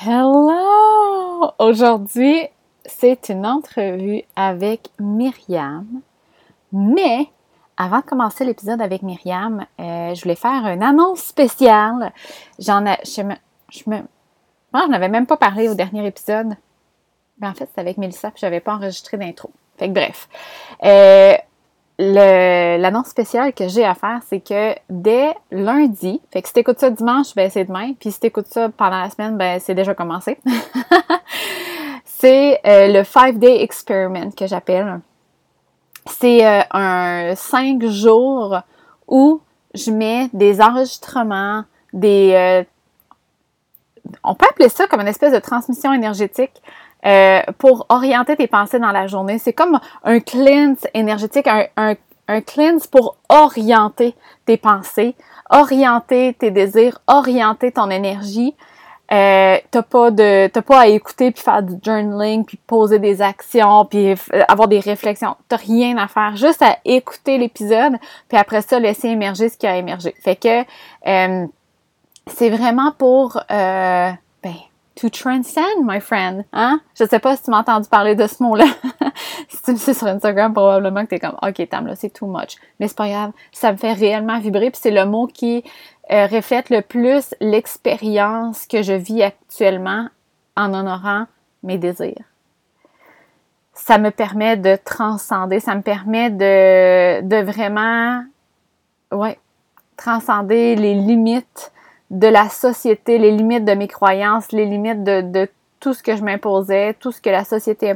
Hello! Aujourd'hui, c'est une entrevue avec Myriam. Mais avant de commencer l'épisode avec Myriam, euh, je voulais faire une annonce spéciale. J'en ai, je me, je me, moi, je n'avais même pas parlé au dernier épisode. Mais en fait, c'était avec Mélissa, puis j'avais pas enregistré d'intro. Fait que bref. Euh, l'annonce spéciale que j'ai à faire, c'est que dès lundi, fait que si t'écoutes ça dimanche, ben c'est demain, puis si t'écoutes ça pendant la semaine, ben c'est déjà commencé. c'est euh, le Five Day Experiment que j'appelle. C'est euh, un cinq jours où je mets des enregistrements, des... Euh, on peut appeler ça comme une espèce de transmission énergétique euh, pour orienter tes pensées dans la journée. C'est comme un cleanse énergétique, un, un, un cleanse pour orienter tes pensées, orienter tes désirs, orienter ton énergie. Euh, t'as pas de t'as pas à écouter puis faire du journaling puis poser des actions puis avoir des réflexions t'as rien à faire juste à écouter l'épisode puis après ça laisser émerger ce qui a émergé fait que euh, c'est vraiment pour euh, to transcend, my friend. Hein? Je sais pas si tu m'as entendu parler de ce mot-là. si tu me suis sur Instagram, probablement que tu es comme, OK, Tam, là, c'est too much. Mais c'est pas grave. Ça me fait réellement vibrer. Puis c'est le mot qui euh, reflète le plus l'expérience que je vis actuellement en honorant mes désirs. Ça me permet de transcender. Ça me permet de, de vraiment, ouais, transcender les limites de la société, les limites de mes croyances, les limites de, tout ce que je m'imposais, tout ce que la société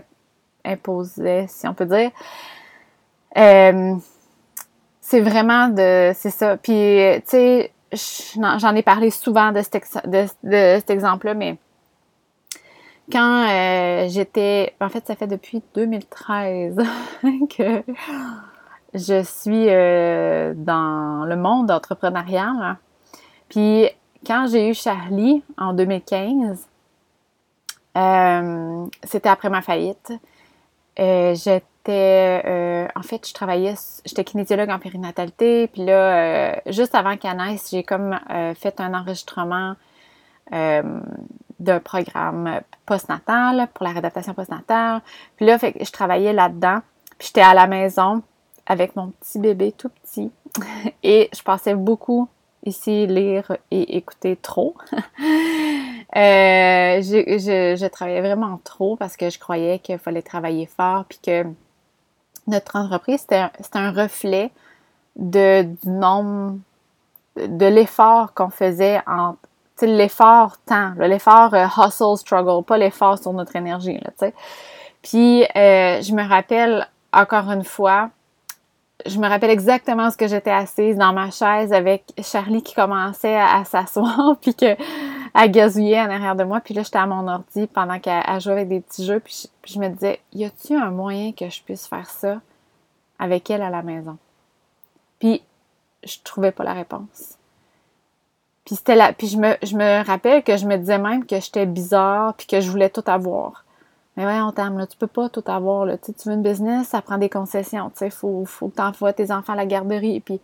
imposait, si on peut dire. Euh, c'est vraiment de... C'est ça. Puis, tu sais, j'en ai parlé souvent de cet, de, cet exemple-là, mais quand euh, j'étais... En fait, ça fait depuis 2013 que je suis euh, dans le monde entrepreneurial. Puis quand j'ai eu Charlie en 2015, euh, c'était après ma faillite. Euh, j'étais, euh, en fait, je travaillais, j'étais kinésiologue en périnatalité, puis là, juste avant qu'elle naisse, j'ai comme fait un enregistrement d'un programme postnatal pour la réadaptation postnatale. Puis là, je travaillais là-dedans, puis j'étais à la maison avec mon petit bébé tout petit, et je passais beaucoup ici lire et écouter trop. euh, je, je, travaillais vraiment trop parce que je croyais qu'il fallait travailler fort puis que notre entreprise, c'était un, reflet de, du nombre, de l'effort qu'on faisait en l'effort temps, l'effort euh, hustle, struggle, pas l'effort sur notre énergie. Puis, euh, je me rappelle, encore une fois, je me rappelle exactement ce que j'étais assise dans ma chaise avec Charlie qui commençait à, s'asseoir puis que à gazouiller en arrière de moi. Puis là j'étais à mon ordi pendant qu'elle jouait avec des petits jeux. Puis je, me disais y a-t-il un moyen que je puisse faire ça avec elle à la maison puis je trouvais pas la réponse. Puis c'était puis je me je me rappelle que je me disais même que j'étais bizarre puis que je voulais tout avoir mais ouais, on t'aime, là, tu peux pas tout avoir, là. Tu, veux une business, ça prend des concessions, tu sais, faut, faut que t'envoies tes enfants à la garderie, puis...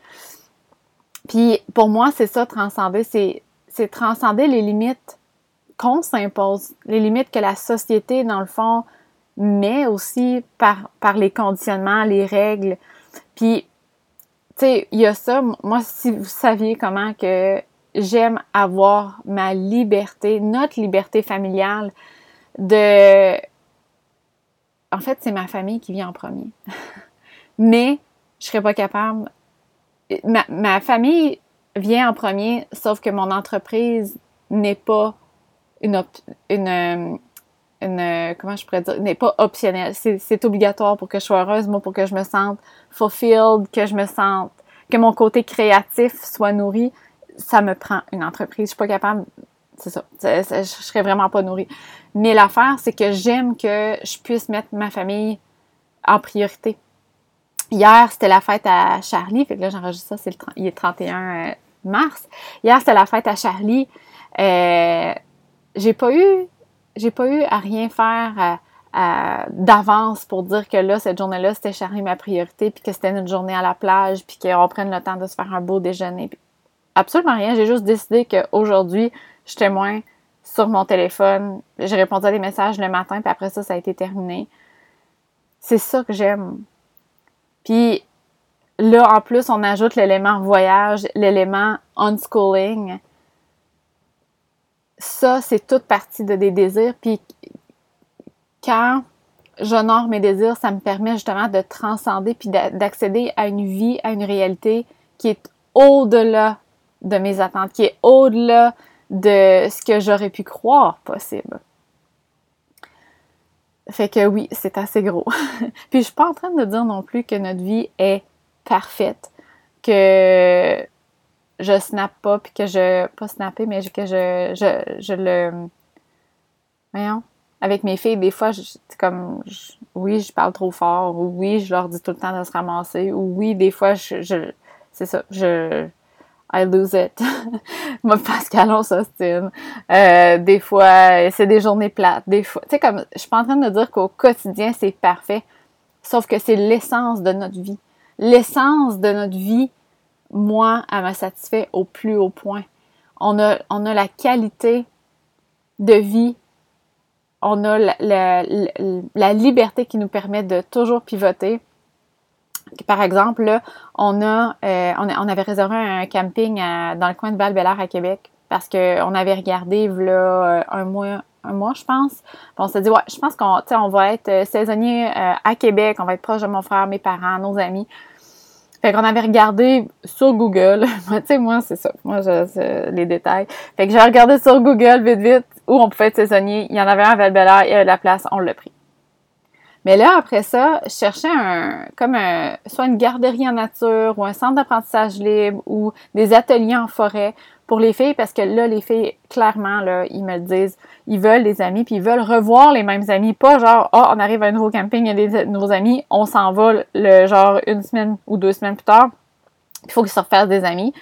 Puis, pour moi, c'est ça, transcender, c'est, c'est transcender les limites qu'on s'impose, les limites que la société, dans le fond, met aussi par, par les conditionnements, les règles. Puis, tu sais, il y a ça, moi, si vous saviez comment que j'aime avoir ma liberté, notre liberté familiale, de en fait, c'est ma famille qui vient en premier. Mais je serais pas capable. Ma, famille vient en premier, sauf que mon entreprise n'est pas une, une, une, comment je pourrais dire, n'est pas optionnelle. C'est obligatoire pour que je sois heureuse, moi, pour que je me sente fulfilled, que je me sente, que mon côté créatif soit nourri. Ça me prend une entreprise. Je suis pas capable c'est ça. Je serais vraiment pas nourrie. Mais l'affaire, c'est que j'aime que je puisse mettre ma famille en priorité. Hier, c'était la fête à Charlie. Fait que là, j'enregistre ça, c'est le, il est 31 euh, mars. Hier, c'était la fête à Charlie. Euh, j'ai pas eu, j'ai pas eu à rien faire d'avance pour dire que là, cette journée-là, c'était Charlie ma priorité, puis que c'était une journée à la plage, puis qu'on prenne le temps de se faire un beau déjeuner. absolument rien. J'ai juste décidé qu'aujourd'hui, je témoin sur mon téléphone. J'ai répondu à des messages le matin, puis après ça, ça a été terminé. C'est ça que j'aime. Puis là, en plus, on ajoute l'élément voyage, l'élément unschooling. Ça, c'est toute partie de des désirs. Puis quand j'honore mes désirs, ça me permet justement de transcender puis d'accéder à une vie, à une réalité qui est au-delà de mes attentes, qui est au-delà de ce que j'aurais pu croire possible. Fait que oui, c'est assez gros. puis je suis pas en train de dire non plus que notre vie est parfaite, que je snap pas puis que je pas snapper mais que je je, je le voyons avec mes filles des fois je, comme oui je parle trop fort ou oui je leur dis tout le temps de se ramasser ou oui des fois je, je c'est ça je I lose it. Moi, Pascal, on s'ostine. Euh, des fois, c'est des journées plates. Des fois, tu sais, comme, je suis pas en train de dire qu'au quotidien, c'est parfait. Sauf que c'est l'essence de notre vie. L'essence de notre vie, moi, elle me satisfait au plus haut point. On a, on a la qualité de vie. On a la liberté qui nous permet de toujours pivoter par exemple, là, on a, euh, on, avait réservé un camping dans le coin de val à Québec parce qu'on avait regardé là euh, un mois, un mois, je pense. on s'est dit, ouais, je pense qu'on on va être euh, saisonnier à Québec, on va être proche de mon frère, mes parents, nos amis. Fait qu'on avait regardé sur Google. tu sais, moi, c'est ça. Moi, les détails. Fait que j'ai regardé sur Google vite, vite où on pouvait être saisonnier. Il y en avait un à val il y avait de la place, on l'a pris. Mais là, après ça, je cherchais un, comme un, soit une garderie en nature ou un centre d'apprentissage libre ou des ateliers en forêt pour les filles parce que là, les filles, clairement, là, ils me le disent, ils veulent des amis puis ils veulent revoir les mêmes amis. Pas genre, oh, on arrive à un nouveau camping, il y a des nouveaux amis, on s'en va le genre une semaine ou deux semaines plus tard. Il faut qu'ils se refassent des amis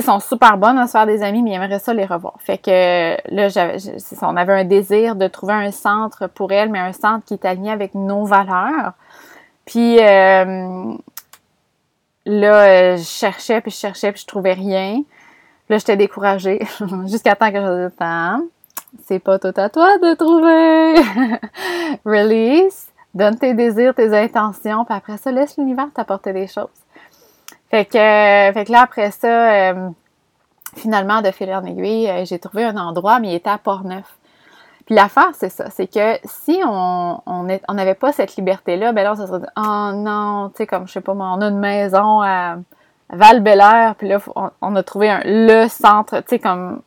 sont super bonnes à se faire des amis, mais ils aimeraient ça les revoir. Fait que là, on avait un désir de trouver un centre pour elles, mais un centre qui est aligné avec nos valeurs. Puis euh, là, je cherchais, puis je cherchais, puis je trouvais rien. Là, j'étais découragée jusqu'à temps que je dise. C'est pas tout à toi de trouver. Release. Donne tes désirs, tes intentions, puis après ça, laisse l'univers t'apporter des choses. Fait que, fait que là, après ça, euh, finalement, de fil en aiguille, euh, j'ai trouvé un endroit, mais il était à Port-Neuf. Puis l'affaire, c'est ça, c'est que si on on n'avait pas cette liberté-là, ben là, on se serait dit, oh non, tu sais, comme, je sais pas, on a une maison à, val puis là, on, a trouvé un, le centre, tu sais, comme,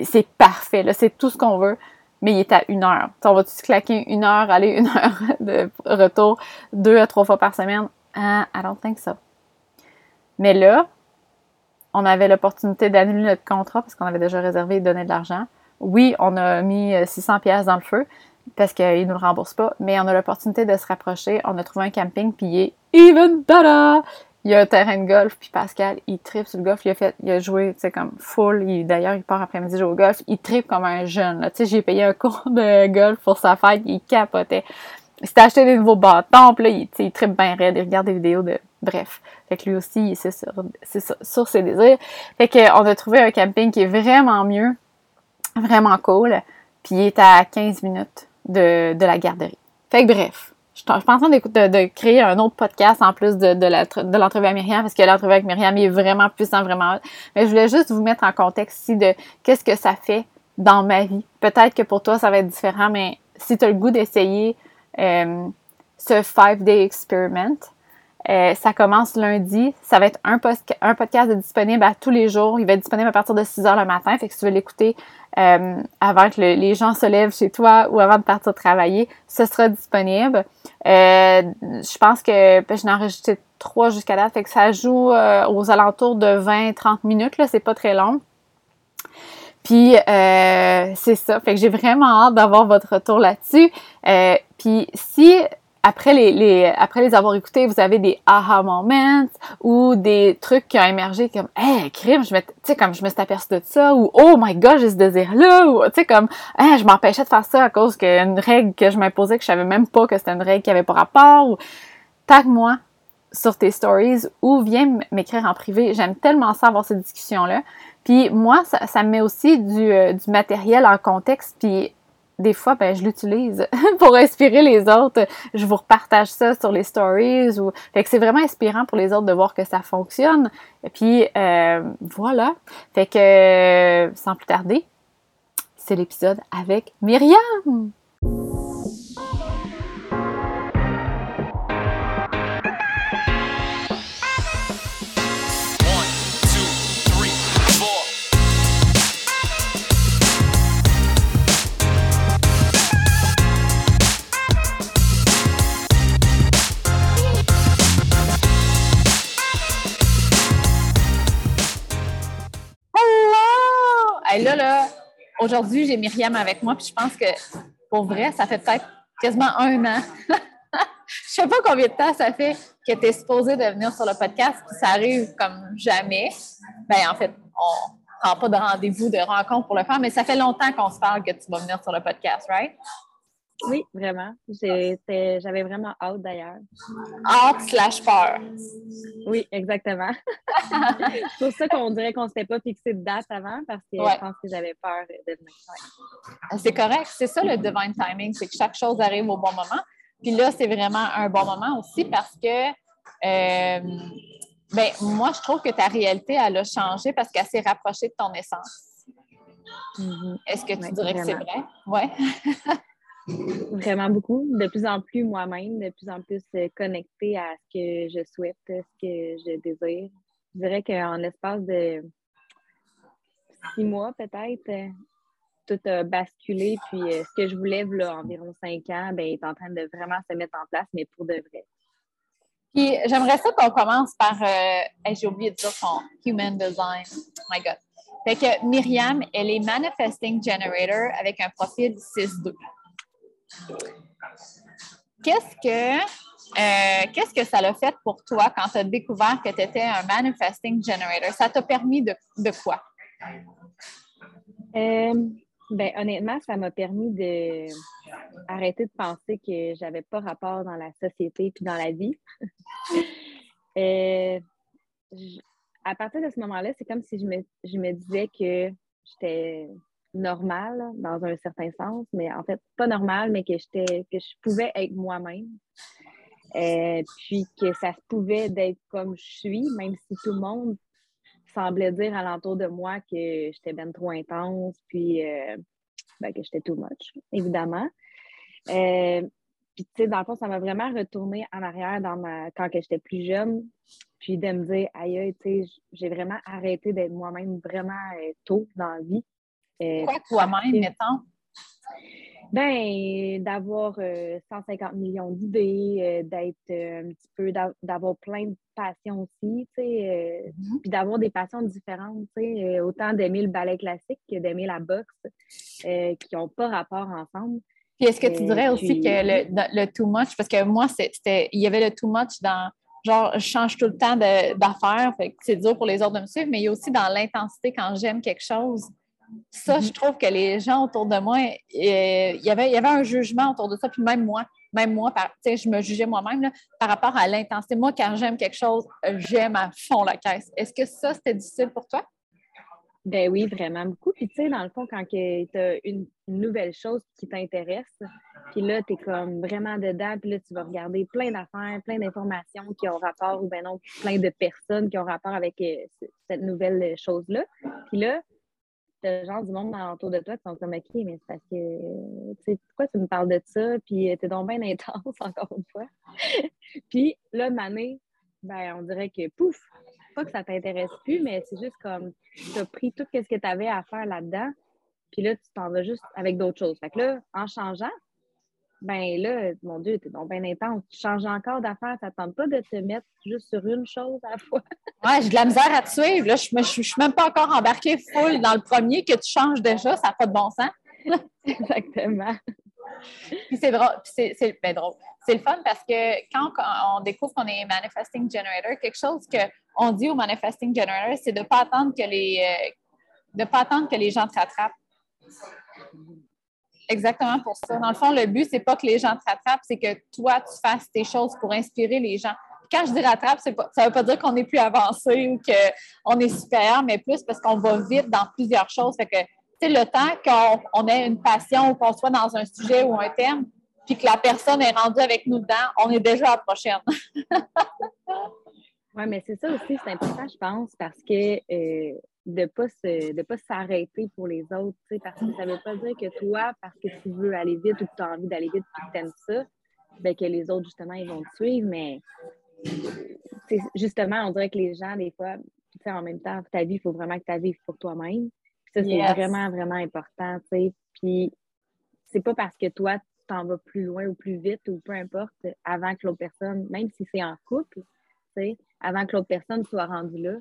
c'est parfait, là, c'est tout ce qu'on veut, mais il est à une heure. On va-tu se claquer une heure, aller une heure de retour, deux à trois fois par semaine? Ah, I don't think so. Mais là, on avait l'opportunité d'annuler notre contrat parce qu'on avait déjà réservé et donné de l'argent. Oui, on a mis 600 euh, pièces dans le feu parce qu'ils ne nous le remboursent pas, mais on a l'opportunité de se rapprocher. On a trouvé un camping, puis il est even better! Il y a un terrain de golf, puis Pascal, il tripe sur le golf. Il a fait, il a joué, tu sais, comme full. D'ailleurs, il part après-midi jouer au golf. Il tripe comme un jeune, Tu sais, j'ai payé un cours de golf pour sa fête. Il capotait. Il s'est acheté des nouveaux bâtons, puis là, il, il tripe bien raide. Il regarde des vidéos de Bref. Fait que lui aussi, c'est sur, sur, ses désirs. Fait qu'on a trouvé un camping qui est vraiment mieux, vraiment cool, puis il est à 15 minutes de, la garderie. Fait que bref, je en train de, de, créer un autre podcast en plus de, de l'entrevue à Myriam, parce que l'entrevue avec Myriam est vraiment puissant, vraiment. Mais je voulais juste vous mettre en contexte ici de qu'est-ce que ça fait dans ma vie. Peut-être que pour toi, ça va être différent, mais si tu as le goût d'essayer euh, ce five-day experiment, euh, ça commence lundi. Ça va être un, podcast disponible à tous les jours. Il va être disponible à partir de 6 heures le matin. Fait que si tu veux l'écouter euh, avant que les gens se lèvent chez toi ou avant de partir travailler, ce sera disponible. Je pense que ben, je n'ai enregistré trois jusqu'à date. Fait que ça joue aux alentours de 20-30 minutes. Là, c'est pas très long. Puis c'est ça. Fait que j'ai vraiment hâte d'avoir votre retour là-dessus. puis si après les, les, après les avoir écoutés, vous avez des aha moments ou des trucs qui ont émergé comme hey crime, je me tu sais comme je me suis aperçue de ça ou oh my god, j'ai ce désir là ou tu sais comme hey, je m'empêchais de faire ça à cause qu'une règle que je m'imposais que je savais même pas que c'était une règle qui avait pas rapport ou tag moi sur tes stories ou viens m'écrire en privé. J'aime tellement ça avoir ces discussions là. Puis moi, ça, me met aussi du, du matériel en contexte, puis des fois, ben, je l'utilise pour inspirer les autres. Je vous repartage ça sur les stories. Ou... Fait que c'est vraiment inspirant pour les autres de voir que ça fonctionne. Et puis, euh, voilà. Fait que, sans plus tarder, c'est l'épisode avec Myriam. Là, là, aujourd'hui, j'ai Myriam avec moi, puis je pense que pour vrai, ça fait peut-être quasiment un an. je sais pas combien de temps ça fait que tu es supposé de venir sur le podcast, puis ça arrive comme jamais. Ben, en fait, on prend pas de rendez-vous de rencontre pour le faire, mais ça fait longtemps qu'on se parle que tu vas venir sur le podcast, right? Oui, vraiment. J'avais vraiment hâte d'ailleurs. Hâte slash peur. Oui, exactement. c'est pour ça qu'on dirait qu'on ne s'était pas fixé de date avant parce que je pense que j'avais peur de venir. Ah, c'est correct. C'est ça le divine timing, c'est que chaque chose arrive au bon moment. Puis là, c'est vraiment un bon moment aussi parce que euh, ben, moi, je trouve que ta réalité, elle a changé parce qu'elle s'est rapprochée de ton essence. Mm-hmm. Est-ce que tu dirais que c'est vrai? Oui. Vraiment beaucoup. De plus en plus moi-même, de plus en plus euh, connectée à ce que je souhaite, ce que je désire. Je dirais qu'en l'espace de six mois, peut-être, euh, tout a basculé. Puis euh, ce que je voulais, environ cinq ans, ben, est en train de vraiment se mettre en place, mais pour de vrai. Puis j'aimerais ça qu'on commence par. J'ai oublié de dire son Human Design. Oh my God. Fait que Myriam, elle est Manifesting Generator avec un profil 6-2. Qu'est-ce que, euh, qu'est-ce que ça l'a fait pour toi quand tu as découvert que tu étais un manifesting generator? Ça t'a permis de, quoi? Euh, ben, honnêtement, ça m'a permis de de penser que j'avais pas rapport dans la société puis dans la vie. Euh, à partir de ce moment-là, c'est comme si je me, je me disais que j'étais normal dans un certain sens, mais en fait, pas normal, mais que, que je pouvais être moi-même. Euh, puis que ça se pouvait d'être comme je suis, même si tout le monde semblait dire alentour de moi que j'étais bien trop intense, puis euh, ben, que j'étais too much, évidemment. Euh, puis, tu sais, dans le fond, ça m'a vraiment retourné en arrière dans ma... quand j'étais plus jeune, puis de me dire, aïe, tu sais, j'ai vraiment arrêté d'être moi-même vraiment tôt dans la vie. Euh, Quoi toi-même, mettons? Ben, d'avoir 150 euh, millions d'idées, euh, d'être un petit peu, d'avoir plein de passions aussi, tu sais, mm-hmm. puis d'avoir des passions différentes, tu sais, autant d'aimer le ballet classique que d'aimer la boxe, qui n'ont pas rapport ensemble. Puis est-ce que tu dirais aussi que le, le, too much, parce que moi, c'était, il y avait le too much dans, genre, je change tout le temps d'affaires, c'est dur pour les autres de me suivre, mais il y a aussi dans l'intensité quand j'aime quelque chose ça, je mhm. trouve que les gens autour de moi, euh, il y avait, y avait un jugement autour de ça, puis même moi, même moi, je me jugeais moi-même par rapport à l'intensité. Moi, quand j'aime quelque chose, j'aime à fond la caisse. Est-ce que ça, c'était difficile pour toi? Ben oui, vraiment beaucoup. Puis tu sais, dans le fond, quand tu as une, nouvelle chose qui t'intéresse, puis là, tu es comme vraiment dedans, puis là, tu vas regarder plein d'affaires, plein d'informations qui ont rapport, ou ben non, plein de personnes qui ont rapport avec euh, cette nouvelle chose-là. Puis là, le genre du monde autour de toi qui sont comme OK, mais c'est parce que, tu sais, pourquoi tu me parles de ça? Puis euh, t'es donc bien intense, encore une fois. puis là, Mané, ben, on dirait que pouf, pas que ça t'intéresse plus, mais c'est juste comme tu as pris tout ce que tu avais à faire là-dedans, puis là, tu t'en vas juste avec d'autres choses. Fait que là, en changeant, ben là, mon Dieu, t'es donc bien intense. Tu changes encore d'affaires, ça tente pas de te mettre juste sur une chose à la fois. ouais, j'ai de la misère à te suivre. Là, je ne suis même pas encore embarquée full dans le premier que tu changes déjà, ça n'a pas de bon sens. Exactement. Puis c'est drôle, c'est ben drôle. C'est le fun parce que quand on découvre qu'on est manifesting generator, quelque chose qu'on dit au manifesting generator, c'est de ne pas attendre que les euh, de pas attendre que les gens te rattrapent. Exactement pour ça. Dans le fond, le but, c'est pas que les gens te rattrapent, c'est que toi, tu fasses tes choses pour inspirer les gens. quand je dis rattrape, ça ne veut pas dire qu'on est plus avancé ou qu'on est supérieur, mais plus parce qu'on va vite dans plusieurs choses. Fait que, le temps qu'on ait une passion ou qu'on soit dans un sujet ou un thème, puis que la personne est rendue avec nous dedans, on est déjà à la prochaine. oui, mais c'est ça aussi, c'est important, je pense, parce que euh, de ne pas, se, pas s'arrêter pour les autres, parce que ça ne veut pas dire que toi, parce que tu veux aller vite ou que tu as envie d'aller vite et que tu aimes ça, ben, que les autres, justement, ils vont te suivre, mais justement, on dirait que les gens, des fois, en même temps, ta vie, il faut vraiment que tu la vives pour toi-même. Ça, c'est vraiment, vraiment important, tu sais. Puis, c'est pas parce que toi, tu t'en vas plus loin ou plus vite ou peu importe, avant que l'autre personne, même si c'est en couple, tu sais, avant que l'autre personne soit rendue là,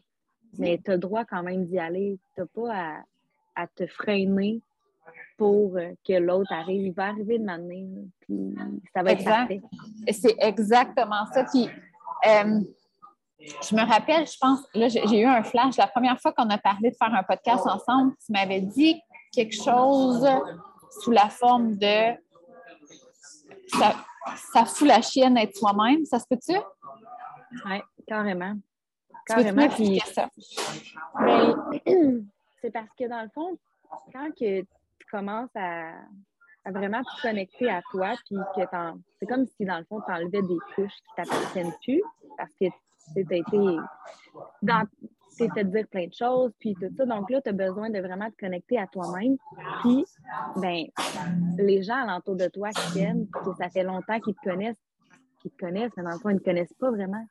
mais tu as le droit quand même d'y aller. Tu n'as pas à, te freiner pour que l'autre arrive. Il va arriver de manière, puis ça va être parfait. C'est exactement ça. Puis, euh, je me rappelle, je pense, là, j'ai eu un flash. La première fois qu'on a parlé de faire un podcast ensemble, tu m'avais dit quelque chose sous la forme de ça, ça fout la chienne être soi-même. Ça se peut-tu? Oui, carrément. Carrément. Puis, ça. Ben, c'est parce que dans le fond, quand que tu commences à, vraiment te connecter à toi, puis que c'est comme si dans le fond, tu enlevais des couches qui t'appartiennent plus parce que c'était été dans c'est te dire plein de choses, puis tout ça. Donc là, tu as besoin de vraiment te connecter à toi-même. Puis, ben, les gens alentour de toi qui t'aiment, que ça fait longtemps qu'ils te connaissent, qu'ils te connaissent, mais dans le fond, ils ne te connaissent pas vraiment.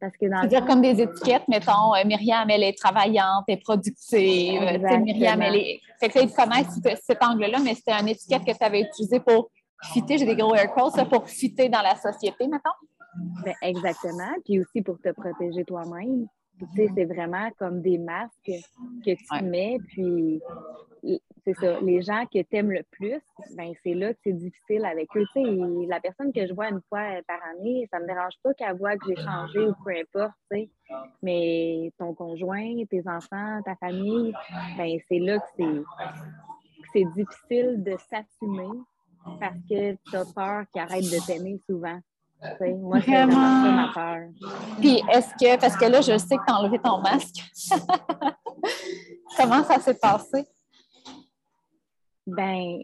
Parce que dans dire comme des étiquettes, mettons, euh, Myriam, elle est travaillante, elle est productive, euh, Myriam, elle est. Fait que là, ils connaissent cet angle-là, mais c'était une étiquette que tu avais utilisée pour fitter, j'ai des gros air quotes, pour fitter dans la société, mettons. Ben, exactement. Puis aussi pour te protéger toi-même. Sais, c'est vraiment comme des masques que tu mets. Puis, c'est ça. Les gens que tu aimes le plus, ben, c'est là que c'est difficile avec eux. Tu sais, la personne que je vois une fois par année, ça me dérange pas qu'elle voit que j'ai changé ou peu importe, tu sais. Mais ton conjoint, tes enfants, ta famille, ben, c'est là que c'est difficile de s'assumer parce que tu as peur qu'ils arrêtent de t'aimer souvent. Moi, c'est vraiment ça ma peur. Puis, est-ce que, parce que là, je sais que tu as enlevé ton masque. Comment ça s'est passé? Ben,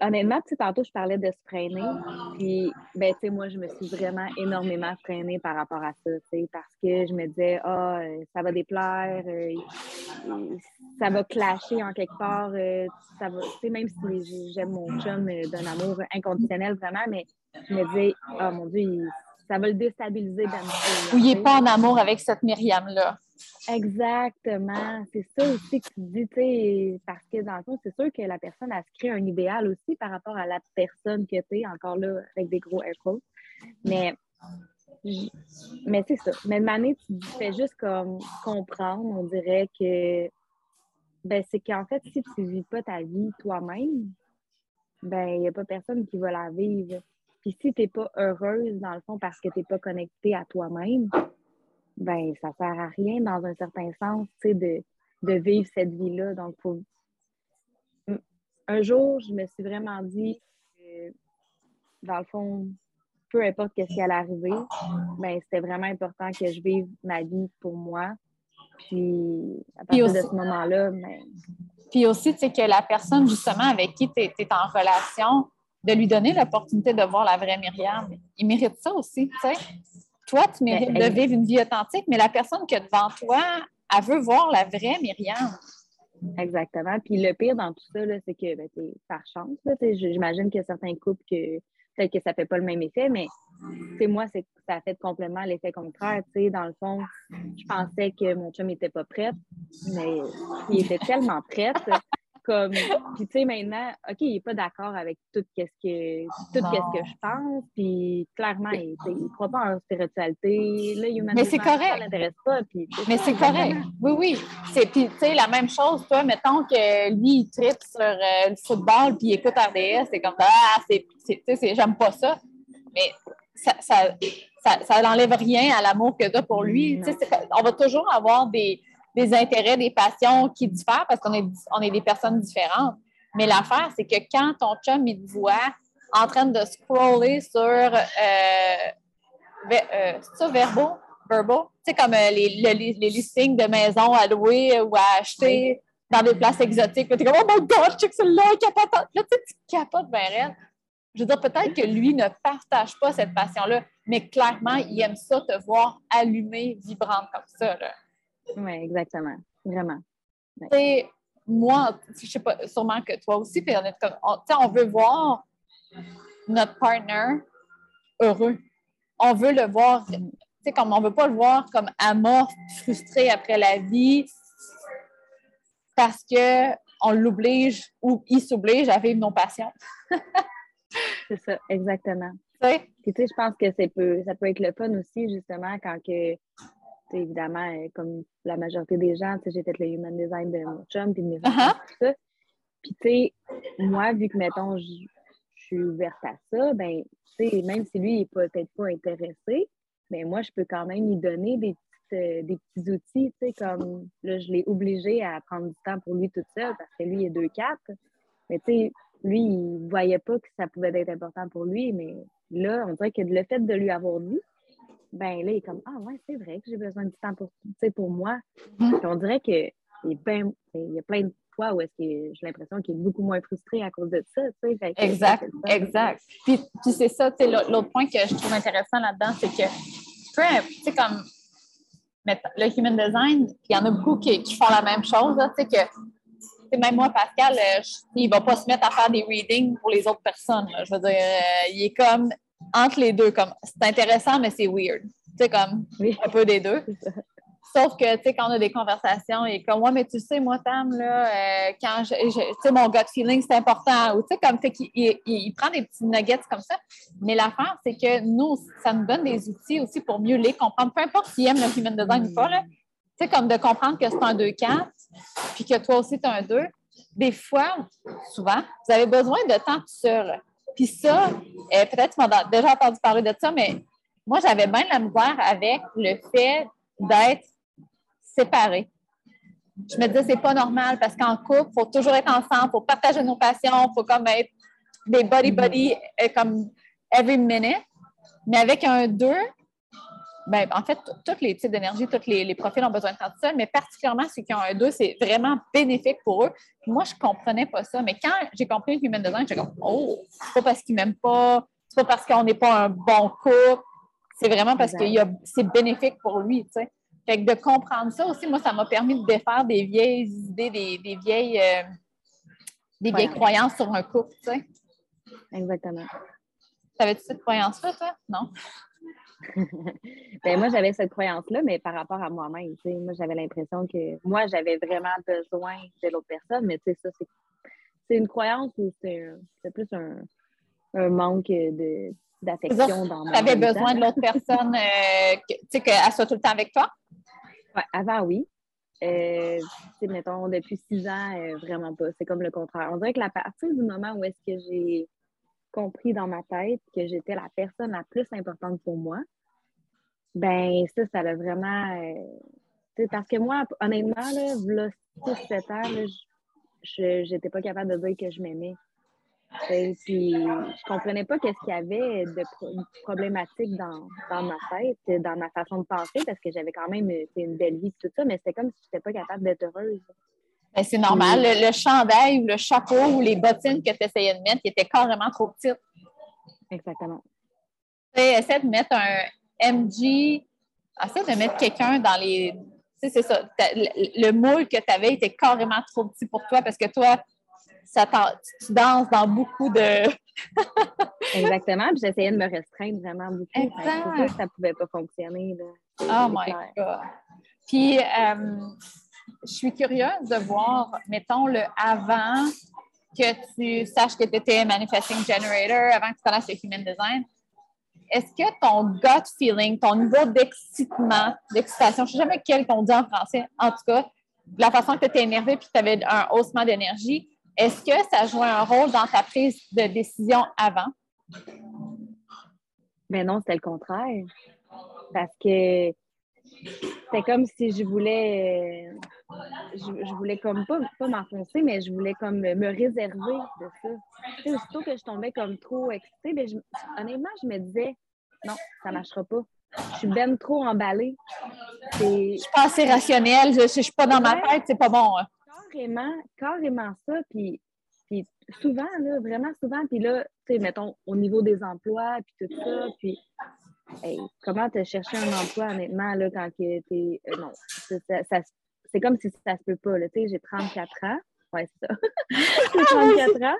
honnêtement, tu tantôt, je parlais de se freiner. Puis, ben, tu sais, moi, je me suis vraiment énormément freinée par rapport à ça, tu sais, parce que je me disais, ah, oh, ça va déplaire, euh, ça va clasher en quelque part, euh, ça va, tu sais, même si j'aime mon chum d'un amour inconditionnel vraiment, mais je me disais, oh mon Dieu, ça va le déstabiliser d'un Ou il n'est pas en amour avec cette Myriam-là. Exactement. C'est ça aussi que tu dis, tu sais, parce que dans le fond, c'est sûr que la personne, a se crée un idéal aussi par rapport à la personne que tu es, encore là, avec des gros air Mais, mais c'est ça. Mais de manière, tu fais juste comme comprendre, on dirait que, ben, c'est qu'en fait, si tu ne vis pas ta vie toi-même, ben, il n'y a pas personne qui va la vivre. Puis si tu n'es pas heureuse, dans le fond, parce que tu n'es pas connectée à toi-même, ben ça sert à rien dans un certain sens, tu sais, de, de vivre cette vie-là. Donc, un jour, je me suis vraiment dit que, dans le fond, peu importe ce qui allait arriver, ben, c'était vraiment important que je vive ma vie pour moi. Puis, à partir de ce moment-là, ben... Puis aussi, tu sais, que la personne, justement, avec qui tu es, en relation, de lui donner l'opportunité de voir la vraie Myriam, il mérite ça aussi, tu sais. Toi, tu mérites ben, de vivre une vie authentique, mais la personne qui est devant toi, elle veut voir la vraie Myriam. Exactement. Puis le pire dans tout ça, c'est que ben, par chance, j'imagine qu'il y a certains couples que peut-être que ça ne fait pas le même effet, mais moi, ça a fait complètement l'effet contraire. Dans le fond, je pensais que mon chum n'était pas prêt, mais il était tellement prêt comme, puis tu sais, maintenant, OK, il n'est pas d'accord avec tout ce que, tout ce que je pense, puis clairement, il ne croit pas en spiritualité. Là, Mais c'est correct. l'intéresse pas. Puis, Mais c'est correct. Oui, oui. Puis, tu sais, la même chose, toi, mettons que lui, il tripe sur euh, le football, puis il écoute RDS, c'est comme, ah, c'est, j'aime pas ça. Mais ça, ça, ça, n'enlève rien à l'amour que tu as pour lui. On va toujours avoir des des intérêts, des passions qui diffèrent parce qu'on est, on est des personnes différentes. Mais l'affaire, c'est que quand ton chum, il te voit en train de scroller sur euh, euh, ça, verbaux, verbal, tu sais, comme euh, les, les, les, listings de maisons à louer ou à acheter dans des places exotiques. Tu es comme, oh my god, check celle-là, capote. Là, tu sais, tu capotes ben elle. Je veux dire, peut-être que lui ne partage pas cette passion-là, mais clairement, il aime ça, te voir allumée, vibrante comme ça. Oui, exactement. Vraiment. Ouais. Moi, je sais pas, sûrement que toi aussi, puis on, on veut voir notre partner heureux. On veut le voir, tu sais, comme on veut pas le voir comme amorphe, frustré après la vie parce qu'on l'oblige ou il s'oblige à vivre nos passions. c'est ça, exactement. Puis, tu sais, je pense que ça peut, ça peut être le fun aussi, justement, quand que, évidemment, euh, comme la majorité des gens, j'ai fait le human design de mon chum, puis de mes enfants, uh-huh. tout ça. Puis, tu sais, moi, vu que, mettons, je suis ouverte à ça, ben, tu sais, même si lui, il n'est peut-être pas intéressé, mais moi, je peux quand même lui donner des, euh, des petits outils, tu sais, comme, là, je l'ai obligé à prendre du temps pour lui toute seule, parce que lui, il est 2-4. Mais, tu sais, lui, il ne voyait pas que ça pouvait être important pour lui, mais là, on dirait que le fait de lui avoir dit, ben là, il est comme Ah ouais, c'est vrai que j'ai besoin de temps pour, pour moi. Mm-hmm. on dirait qu'il il y a plein de fois où est-ce que j'ai l'impression qu'il est beaucoup moins frustré à cause de ça. exact, exact. Puis, puis c'est ça, l'autre point que je trouve intéressant là-dedans, c'est que tu sais, comme le human design, il y en a beaucoup qui, font la même chose, tu sais, que même moi, Pascal, euh, il ne va pas se mettre à faire des readings pour les autres personnes. Je veux dire, euh, il est comme entre les deux, comme c'est intéressant, mais c'est weird. Tu sais, comme un peu des deux. Sauf que, tu sais, quand on a des conversations, il est comme, ouais, mais tu sais, moi, Tam, là, euh, quand je, tu sais, mon gut feeling, c'est important. Ou, tu sais, comme, fait qu'il il, prend des petits nuggets comme ça. Mais l'affaire, c'est que nous, ça nous donne des outils aussi pour mieux les comprendre. Peu importe s'il aime le human design ou pas, là. Tu sais, comme de comprendre que c'est un 2-4, puis que toi aussi, tu as un 2. Des fois, souvent, vous avez besoin de temps tout seul. Puis ça, euh, peut-être tu m'as déjà entendu parler de ça, mais moi, j'avais bien la misère avec le fait d'être séparés. Je me disais, c'est pas normal parce qu'en couple, il faut toujours être ensemble, il faut partager nos passions, il faut comme être des body-body euh, comme every minute. Mais avec un 2, ben, en fait, tous les types d'énergie, tous les, profils ont besoin de seul, mais particulièrement ceux qui ont un 2, c'est vraiment bénéfique pour eux. moi, je ne comprenais pas ça. Mais quand j'ai compris le human design, j'ai comme, oh, c'est pas parce qu'ils ne m'aiment pas, c'est pas parce qu'on n'est pas un bon couple, c'est vraiment parce que c'est bénéfique pour lui, tu sais. Fait que de comprendre ça aussi, moi, ça m'a permis de défaire des vieilles idées, des, vieilles, euh, des vieilles croyances sur un couple, tu sais. Exactement. T'avais-tu cette croyance-là, toi? Non? Ben, moi, j'avais cette croyance-là, mais par rapport à moi-même, tu sais, moi, j'avais l'impression que moi, j'avais vraiment besoin de l'autre personne, mais tu sais, ça, c'est une croyance ou c'est plus un, un manque de, d'affection dans mon Tu avais besoin de l'autre personne, euh, tu sais, qu'elle soit tout le temps avec toi? avant, oui. Euh, mettons, depuis six ans, euh, vraiment pas. C'est comme le contraire. On dirait que la partir du moment où est-ce que j'ai compris dans ma tête que j'étais la personne la plus importante pour moi, ben ça, ça l'a vraiment. Euh, parce que moi, honnêtement, là, 6-7 ans, je n'étais pas capable de dire que je m'aimais. Puis, je comprenais pas qu'est-ce qu'il y avait de problématique dans, dans, ma tête, dans ma façon de penser, parce que j'avais quand même une belle vie, tout ça, mais c'était comme si je n'étais pas capable d'être heureuse. Ben, c'est normal. Le, chandail ou le chapeau ou les bottines que tu essayais de mettre, qui étaient carrément trop petites. Exactement. Essaie de mettre un MG, essaie de mettre quelqu'un dans les. Tu sais, c'est ça. Le, moule que tu avais était carrément trop petit pour toi parce que toi, ça tu danses dans beaucoup de. Exactement. Puis j'essayais de me restreindre vraiment beaucoup. Exact. ça ne pouvait pas fonctionner. Oh my God. Puis, euh, je suis curieuse de voir, mettons, le avant que tu saches que tu étais Manifesting Generator, avant que tu connaisses le Human Design. Est-ce que ton gut feeling, ton niveau d'excitement, d'excitation, je ne sais jamais quel qu'on dit en français, en tout cas, la façon que tu étais énervé puis que tu avais un haussement d'énergie, est-ce que ça jouait un rôle dans ta prise de décision avant? Mais ben non, c'était le contraire. Parce que c'était comme si je voulais, je, voulais comme pas, pas m'enfoncer, mais je voulais comme me réserver de ça. Tu aussitôt que je tombais comme trop excitée, mais ben, honnêtement, je me disais, non, ça marchera pas. Je suis ben trop emballée. Je suis pas assez rationnelle, je, je, suis pas dans ma tête, c'est pas bon. Hein. Carrément, carrément ça. Puis, puis souvent, là, vraiment souvent, puis là, tu sais, mettons, au niveau des emplois, puis tout ça, puis hey, comment te chercher un emploi, honnêtement, là, quand t'es. Euh, non, c'est comme si ça se peut pas, là. Tu sais, j'ai 34 ans. Ouais, c'est ça. j'ai 34 ans.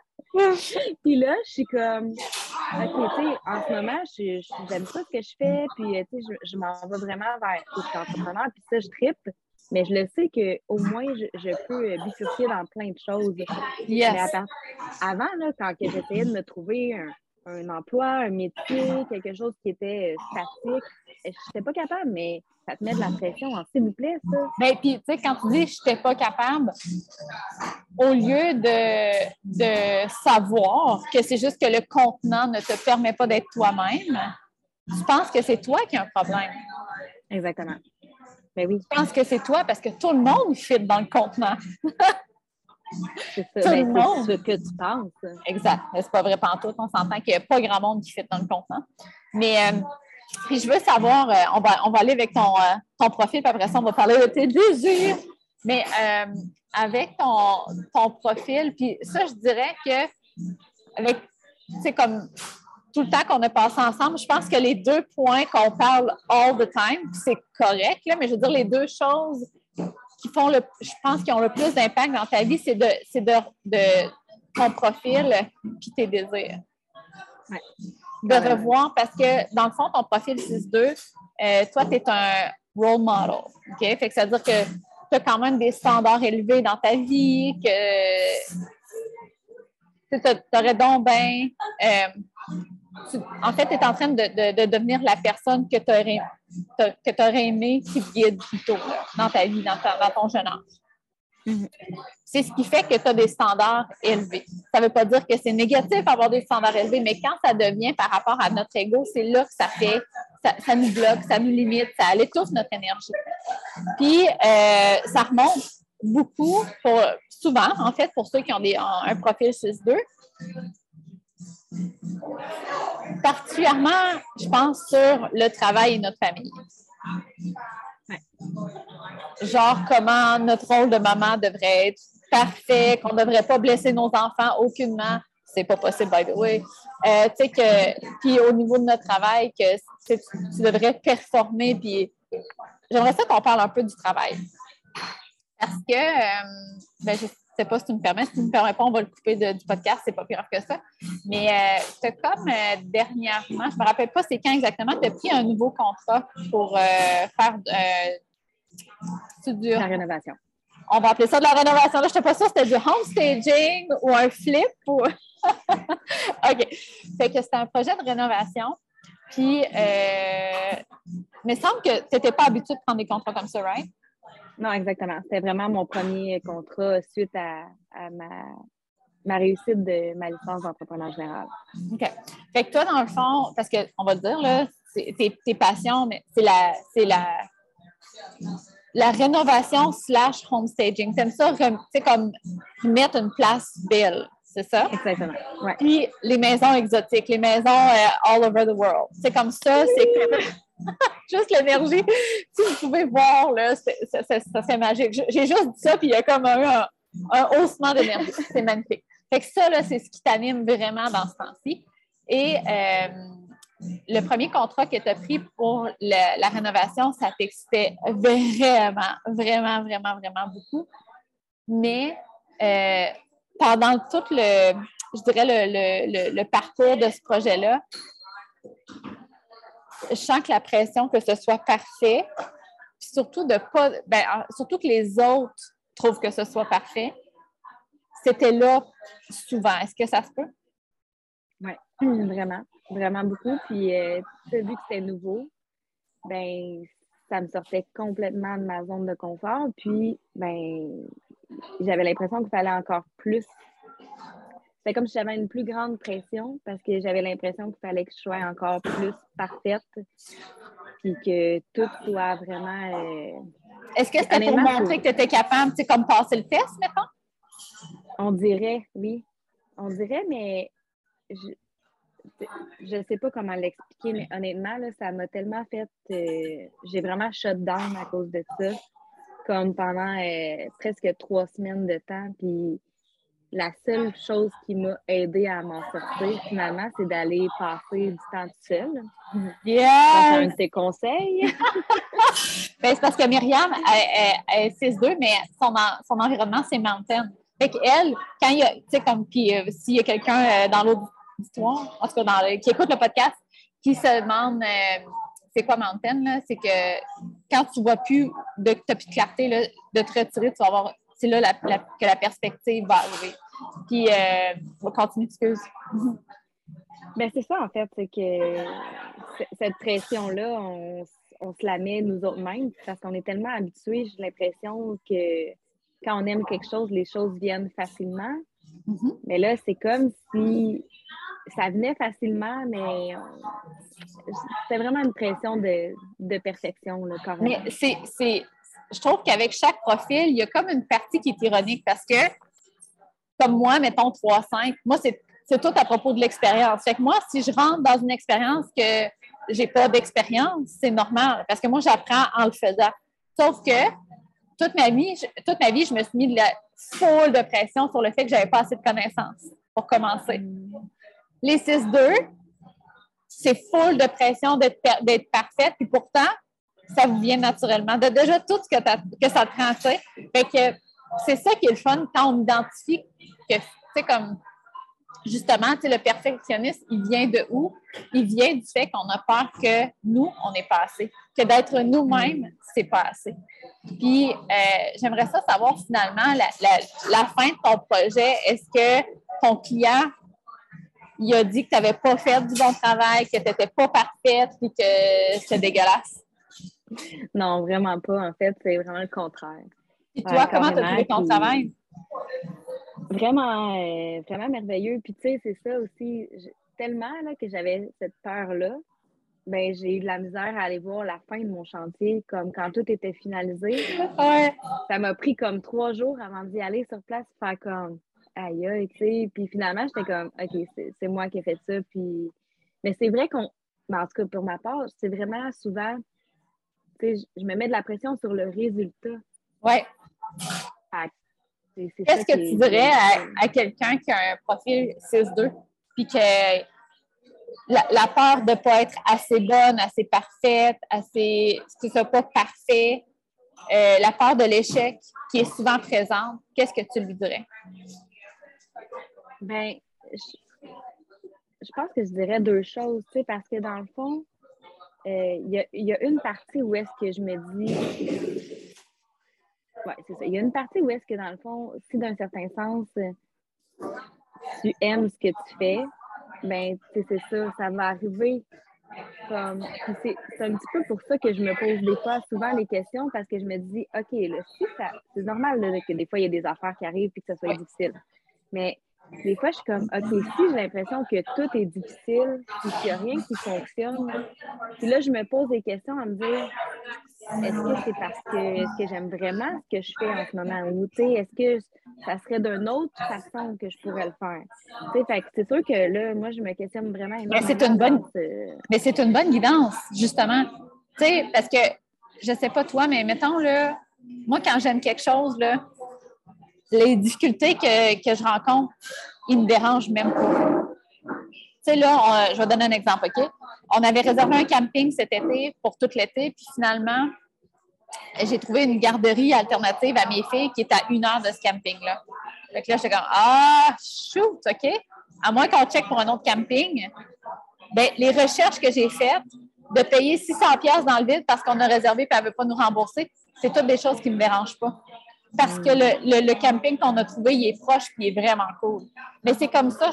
Puis là, je suis comme, OK, tu sais, en ce moment, j'aime pas ce que je fais, puis, tu sais, je, je m'en vais vraiment vers l'entrepreneur, puis ça, je tripe. Mais je le sais qu'au moins, je, je, peux bifurquer dans plein de choses. Yes. Mais avant, là, quand j'essayais de me trouver un, un emploi, un métier, quelque chose qui était statique. Je n'étais pas capable, mais ça te met de la pression. S'il vous plaît, ça. Bien, puis, tu sais, quand tu dis je n'étais pas capable, au lieu de, de savoir que c'est juste que le contenant ne te permet pas d'être toi-même, tu penses que c'est toi qui as un problème. Exactement. Ben oui. Je pense que c'est toi parce que tout le monde fit dans le contenant. C'est ça, ben, ce que tu penses. Exact. Mais c'est pas vrai tout. On s'entend qu'il n'y a pas grand monde qui fit dans le contenant. Mais euh, puis je veux savoir, euh, on, va, on va aller avec ton, euh, ton profil, puis après ça, on va parler de tes désirs. Mais avec ton, ton profil, puis ça, je dirais que avec, c'est comme tout le temps qu'on a passé ensemble, je pense que les deux points qu'on parle all the time, c'est correct, là, mais je veux dire, les deux choses qui font le, je pense, qui ont le plus d'impact dans ta vie, c'est de, c'est de, de, ton profil puis tes désirs. De revoir parce que dans le fond, ton profil 6-2, euh, toi, tu es un role model. OK? Fait que ça veut dire que tu as quand même des standards élevés dans ta vie, que tu aurais donc bien. Euh, en fait, tu es en train de, devenir la personne que tu aurais, aurais aimé qui te guide plutôt dans ta vie, dans, ton jeune âge. Mm-hmm. C'est ce qui fait que tu as des standards élevés. Ça ne veut pas dire que c'est négatif d'avoir des standards élevés, mais quand ça devient par rapport à notre ego, c'est là que ça fait, ça, nous bloque, ça nous limite, ça étouffe notre énergie. Puis, euh, ça remonte beaucoup, pour, souvent, en fait, pour ceux qui ont des, un, un profil 6-2, particulièrement, je pense, sur le travail et notre famille. Genre comment notre rôle de maman devrait être parfait, qu'on ne devrait pas blesser nos enfants aucunement. C'est pas possible, by the way. Euh, tu sais que, puis au niveau de notre travail, que tu, devrais performer, puis j'aimerais ça qu'on parle un peu du travail. Parce que, euh, ben, sais pas si tu me permets. Si tu ne me permets pas, on va le couper du podcast. C'est pas plus grave que ça. Mais euh, tu comme euh, dernièrement, je ne me rappelle pas c'est quand exactement, tu as pris un nouveau contrat pour euh, faire de la rénovation. On va appeler ça de la rénovation. Là, je ne sais pas ça, c'était du homestaging ou un flip. Ou... OK. Fait que c'était un projet de rénovation. Puis, il me semble que tu n'étais pas habitué de prendre des contrats comme ça, right? Non, exactement. C'était vraiment mon premier contrat suite à, ma, réussite de ma licence d'entrepreneur général. OK. Fait que toi, dans le fond, parce qu'on va te dire, là, tes, tes passions, mais c'est la, c'est la, la rénovation slash homestaging. T'aimes ça, c'est comme mettre une place belle, c'est ça? Exactement. Ouais. Puis les maisons exotiques, les maisons euh, all over the world. C'est comme ça, c'est comme juste l'énergie. Si vous pouvez voir, là, ça c'est magique. J'ai juste dit ça, puis il y a comme un, un, haussement d'énergie. C'est magnifique. Fait que ça, là, c'est ce qui t'anime vraiment dans ce temps-ci. Et euh, le premier contrat que tu as pris pour la rénovation, ça t'excitait vraiment, vraiment, vraiment, vraiment beaucoup. Mais euh, pendant tout le, je dirais, le, le parcours de ce projet-là, je sens que la pression que ce soit parfait, surtout de pas, ben, surtout que les autres trouvent que ce soit parfait, c'était là souvent. Est-ce que ça se peut? Oui, vraiment, vraiment beaucoup. Puis, euh, vu que c'était nouveau, ben, ça me sortait complètement de ma zone de confort. Puis, ben, j'avais l'impression qu'il fallait encore plus c'est comme si j'avais une plus grande pression parce que j'avais l'impression qu'il fallait que je sois encore plus parfaite puis que tout soit vraiment. Euh, Est-ce que c'était pour montrer que tu étais capable, tu sais, comme passer le test, maintenant? On dirait, oui. On dirait, mais je sais pas comment l'expliquer, mais honnêtement, là, ça m'a tellement fait. euh, j'ai vraiment shut down à cause de ça. Comme pendant euh, presque trois semaines de temps. Puis la seule chose qui m'a aidé à m'en sortir, finalement, c'est d'aller passer du temps toute seule. Donc, C'est un Yes! de tes conseils. Ben, c'est parce que Myriam, elle, est 6'2, mais son, en- son environnement, c'est mountain. Fait qu'elle, quand il y a, tu sais, comme, puis euh, s'il y a quelqu'un euh, dans l'auditoire, en tout cas, dans le- qui écoute le podcast, qui se demande euh, c'est quoi mountain, là, c'est que quand tu vois plus, de, tu plus de clarté, là, de te retirer, tu vas avoir, c'est là la- la- que la perspective va arriver. Puis, euh, continuer, excuse. Ben, c'est ça, en fait, c'est que cette pression-là, on, on se la met nous autres mêmes parce qu'on est tellement habitués, j'ai l'impression que quand on aime quelque chose, les choses viennent facilement. Mhm. Mais là, c'est comme si ça venait facilement, mais c'était vraiment une pression de, de perfection, là, carrément. Mais c'est, c'est, je trouve qu'avec chaque profil, il y a comme une partie qui est ironique parce que, comme moi, mettons 3-5, moi, c'est, tout à propos de l'expérience. Fait que moi, si je rentre dans une expérience que j'ai pas d'expérience, c'est normal parce que moi, j'apprends en le faisant. Sauf que toute ma vie, je, toute ma vie, je me suis mis de la foule de pression sur le fait que j'avais pas assez de connaissances pour commencer. Les 6-2, c'est full de pression d'être parfaite, puis pourtant, ça vous vient naturellement. De déjà tout ce que, que ça te prend, tu sais. Fait que c'est ça qui est le fun quand on identifie que, tu sais, comme, justement, tu sais, le perfectionniste, il vient de où? Il vient du fait qu'on a peur que nous, on n'est pas assez. Que d'être nous-mêmes, c'est pas assez. Puis, euh, j'aimerais ça savoir finalement la, la- la fin de ton projet. Est-ce que ton client il a dit que tu n'avais pas fait du bon travail, que tu n'étais pas parfaite et que c'était dégueulasse? Non, vraiment pas. En fait, c'est vraiment le contraire. Puis Ouais, toi, comment tu as carrément, trouvé ton travail? Vraiment, euh, vraiment merveilleux. Puis tu sais, c'est ça aussi. Tellement là, que j'avais cette peur-là, ben j'ai eu de la misère à aller voir la fin de mon chantier, comme quand tout était finalisé. Ouais. Ça m'a pris comme trois jours avant d'y aller sur place, faire comme aïe aïe, tu sais. Puis finalement, j'étais comme OK, c'est c'est moi qui ai fait ça. Puis... Mais c'est vrai qu'on. ben, en tout cas, pour ma part, c'est vraiment souvent. Je me mets de la pression sur le résultat. Ouais. C'est Qu'est-ce que tu dirais à, à quelqu'un qui a un profil 6-2 puis que la, la peur de ne pas être assez bonne, assez parfaite, assez, que ce soit pas parfait, euh, la peur de l'échec qui est souvent présente, qu'est-ce que tu lui dirais? Ben, je, je pense que je dirais deux choses, tu sais, parce que dans le fond, euh, il y, a, il y a une partie où est-ce que je me dis. Ouais, c'est ça. Il y a une partie où est-ce que, dans le fond, si d'un certain sens, tu aimes ce que tu fais, ben, c'est ça, ça va arriver. Comme, c'est un petit peu pour ça que je me pose des fois souvent les questions parce que je me dis, OK, là, si ça, c'est normal là, que des fois il y a des affaires qui arrivent et que ça soit Oui. difficile. Mais des fois, je suis comme, OK, si j'ai l'impression que tout est difficile, puis qu'il n'y a rien qui fonctionne, puis là, je me pose des questions à me dire, est-ce que c'est parce que, est-ce que j'aime vraiment ce que je fais en ce moment? Ou, tu sais, est-ce que ça serait d'une autre façon que je pourrais le faire? Tu sais, fait c'est sûr que là, moi, je me questionne vraiment Mais c'est une bonne- Mais c'est une bonne guidance, justement. Tu sais, parce que, je sais pas toi, mais mettons, là, moi, quand j'aime quelque chose, là, les difficultés que, je rencontre, ils me dérangent même pas. Tu sais, là, je vais donner un exemple, OK? On avait réservé un camping cet été pour tout l'été, puis finalement, j'ai trouvé une garderie alternative à mes filles qui est à une heure de ce camping-là. Fait que là, comme, ah, shoot, OK? À moins qu'on check pour un autre camping, ben, les recherches que j'ai faites, de payer 600 pièces dans le vide parce qu'on a réservé et elle ne veut pas nous rembourser, c'est toutes des choses qui ne me dérangent pas. Parce que le, camping qu'on a trouvé, il est proche et il est vraiment cool. Mais c'est comme ça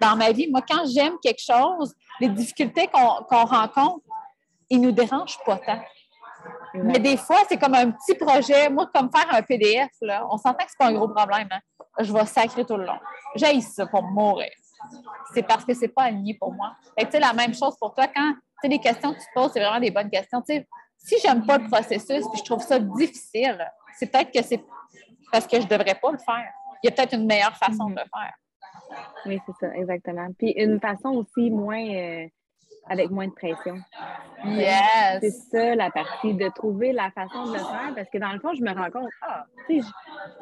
dans ma vie. Moi, quand j'aime quelque chose, les difficultés qu'on rencontre, ils ne nous dérangent pas tant. Mais des fois, c'est comme un petit projet. Moi, comme faire un PDF, là, on s'entend que ce pas un gros problème. hein. Je vais sacrer tout le long. J'ai ça pour mourir. C'est parce que c'est pas aligné pour moi. La même chose pour toi. Quand tu les questions que tu te poses, c'est vraiment des bonnes questions. Tu sais, si j'aime pas le processus puis je trouve ça difficile, c'est peut-être que c'est parce que je devrais pas le faire. Il y a peut-être une meilleure façon de le faire. Oui, c'est ça, exactement. Puis une façon aussi moins euh, avec moins de pression. Yes! C'est ça la partie, de trouver la façon de le faire, parce que dans le fond, je me rends compte, ah, tu sais,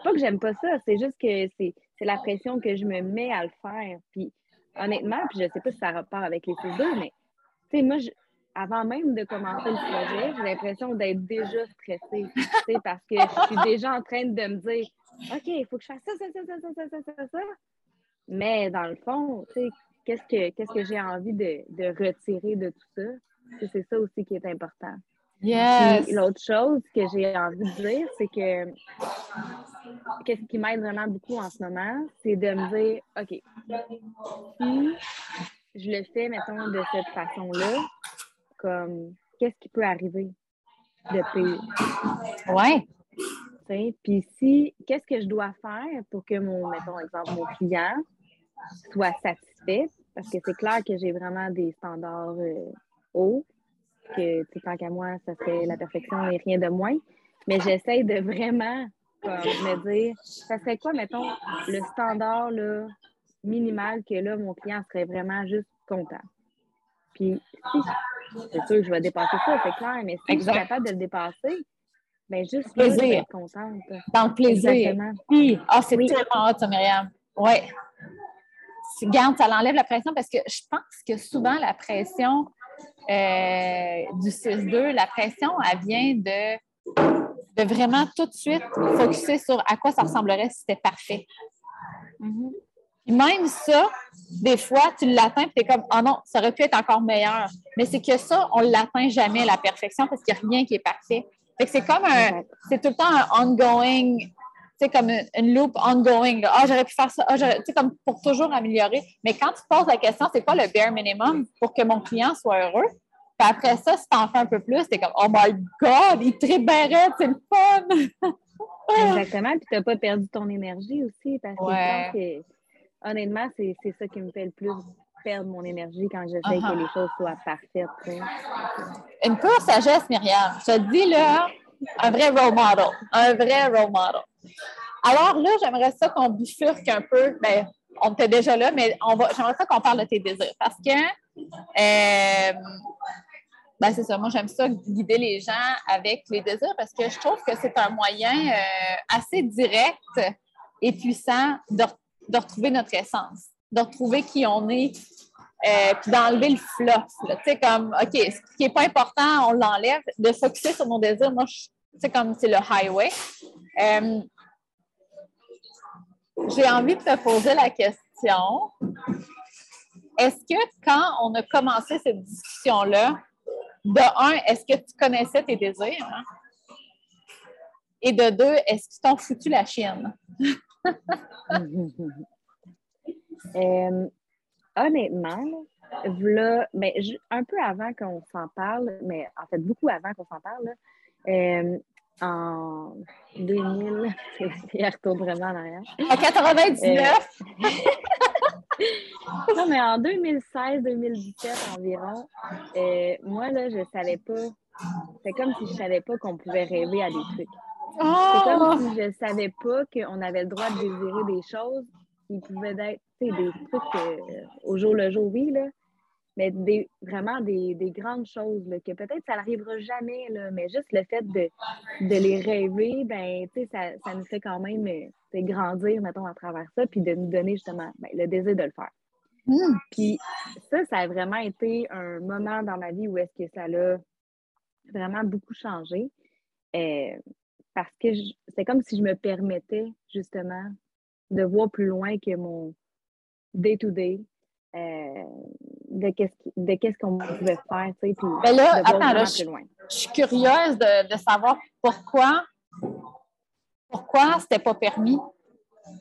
pas que j'aime pas ça, c'est juste que c'est la pression que je me mets à le faire. Puis honnêtement, puis je sais pas si ça repart avec les 6-2, mais tu sais, moi, avant même de commencer le projet, j'ai l'impression d'être déjà stressée, parce que je suis déjà en train de me dire, OK, il faut que je fasse ça, ça, ça, ça, ça, ça, ça, ça. Mais dans le fond, qu'est-ce que, qu'est-ce que j'ai envie de, de, retirer de tout ça? C'est ça aussi qui est important. Yes. L'autre chose que j'ai envie de dire, c'est que qu'est-ce qui m'aide vraiment beaucoup en ce moment, c'est de me dire, OK, si je le fais, mettons, de cette façon-là, comme, qu'est-ce qui peut arriver de pire? Ouais. Puis si, qu'est-ce que je dois faire pour que mon, mettons, exemple, mon client soit satisfait? Parce que c'est clair que j'ai vraiment des standards euh, hauts, que, tant qu'à moi, ça fait la perfection et rien de moins. Mais j'essaie de vraiment me dire, ça serait quoi, mettons, le standard là, minimal que là, mon client serait vraiment juste content. Puis, si, c'est sûr que je vais dépasser ça, c'est clair, mais si je suis capable de le dépasser, bien, juste plaisir. être contente. Dans le plaisir. Exactement. Oui. Ah, c'est tellement hot, ça, Myriam. Oui. Garde, ça l'enlève la pression parce que je pense que souvent, la pression euh, du 6-2, la pression, elle vient de, de vraiment tout de suite focuser sur à quoi ça ressemblerait si c'était parfait. Même ça, des fois, tu l'atteins et tu es comme, oh non, ça aurait pu être encore meilleur. Mais c'est que ça, on ne l'atteint jamais, la perfection, parce qu'il n'y a rien qui est parfait. c'est comme un, c'est tout le temps un ongoing, c'est comme une, loop ongoing. Ah, j'aurais pu faire ça. Ah, tu sais, comme pour toujours améliorer. Mais quand tu poses la question, c'est quoi le bare minimum pour que mon client soit heureux? Puis après ça, si tu en fais un peu plus, c'est comme, oh my God, il tripe c'est le fun! Exactement. Puis tu n'as pas perdu ton énergie aussi parce que honnêtement, c'est ça qui me fait le plus perdre mon énergie quand j'essaie que uh-huh. les choses soient parfaites. Une pure sagesse, Myriam. Je te dis là, un vrai role model. Un vrai role model. Alors là, j'aimerais ça qu'on bifurque un peu. Ben, on était déjà là, mais on va, j'aimerais ça qu'on parle de tes désirs. Parce que, euh, ben c'est ça, moi j'aime ça guider les gens avec les désirs parce que je trouve que c'est un moyen euh, assez direct et puissant de de retrouver notre essence, de retrouver qui on est, euh, puis d'enlever le fluff. Tu sais, comme, OK, ce qui n'est pas important, on l'enlève, de focuser sur mon désir. Moi, c'est comme c'est le highway. Euh, j'ai envie de te poser la question. Est-ce que quand on a commencé cette discussion-là, de un, est-ce que tu connaissais tes désirs? Et de deux, est-ce qu'ils t'ont foutu la chienne? Euh, honnêtement, là, ben, un peu avant qu'on s'en parle, mais en fait beaucoup avant qu'on s'en parle, euh, en 2000, il retourne vraiment en arrière. En 99! Euh, non, mais en 2016-2017 environ, moi, là, je savais pas. C'est comme si je savais pas qu'on pouvait rêver à des trucs. C'est comme oh! si je savais pas qu'on avait le droit de désirer des choses qui pouvaient être des trucs euh, au jour le jour, oui, là, mais des, vraiment des, grandes choses que peut-être ça n'arrivera jamais, là, mais juste le fait de, les rêver, ben, ça, ça nous fait quand même euh, grandir, mettons, à travers ça, puis de nous donner justement ben, le désir de le faire. Mmh. Puis ça, ça a vraiment été un moment dans ma vie où est-ce que ça l'a vraiment beaucoup changé. Euh, parce que c'est comme si je me permettais justement de voir plus loin que mon day-to-day. Euh, de qu'est-ce qu'on pouvait faire, tu sais, puis Mais ben là, attends, là, je, je, suis curieuse de, de, savoir pourquoi pourquoi c'était pas permis,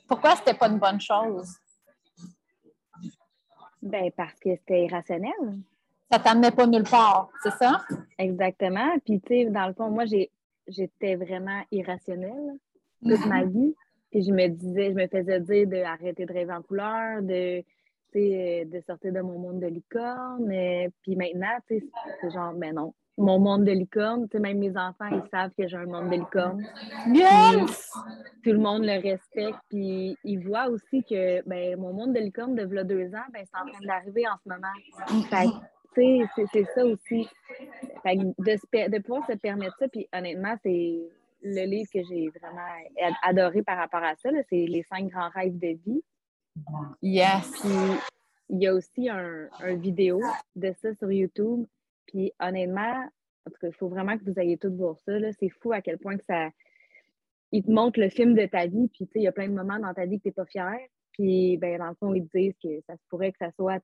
pourquoi c'était pas une bonne chose. Ben parce que c'était irrationnel. Ça t'amenait pas nulle part, c'est ça? Exactement. Puis tu sais, dans le fond, moi j'ai j'étais vraiment irrationnelle toute ma vie. Puis je me disais, je me faisais dire d'arrêter de rêver en couleur, de de sortir de mon monde de licorne. puis maintenant, c'est genre, mais non, mon monde de licorne. même mes enfants, ils savent que j'ai un monde de licorne. Yes! Tout le monde le respecte. Puis ils voient aussi que ben, mon monde de licorne de deux ans, ben, c'est en train d'arriver en ce moment. Fait c'est ça aussi. Fait de, de pouvoir se permettre ça, puis honnêtement, c'est le livre que j'ai vraiment adoré par rapport à ça, c'est Les cinq grands rêves de vie. Yes. Puis il y a aussi un, un vidéo de ça sur YouTube puis honnêtement, en tout cas, il faut vraiment que vous ayez tout voir ça. C'est fou à quel point que ça. Ils te montrent le film de ta vie, puis il y a plein de moments dans ta vie que tu n'es pas fier. Puis, ben, dans le fond, ils disent que ça se pourrait que ça soit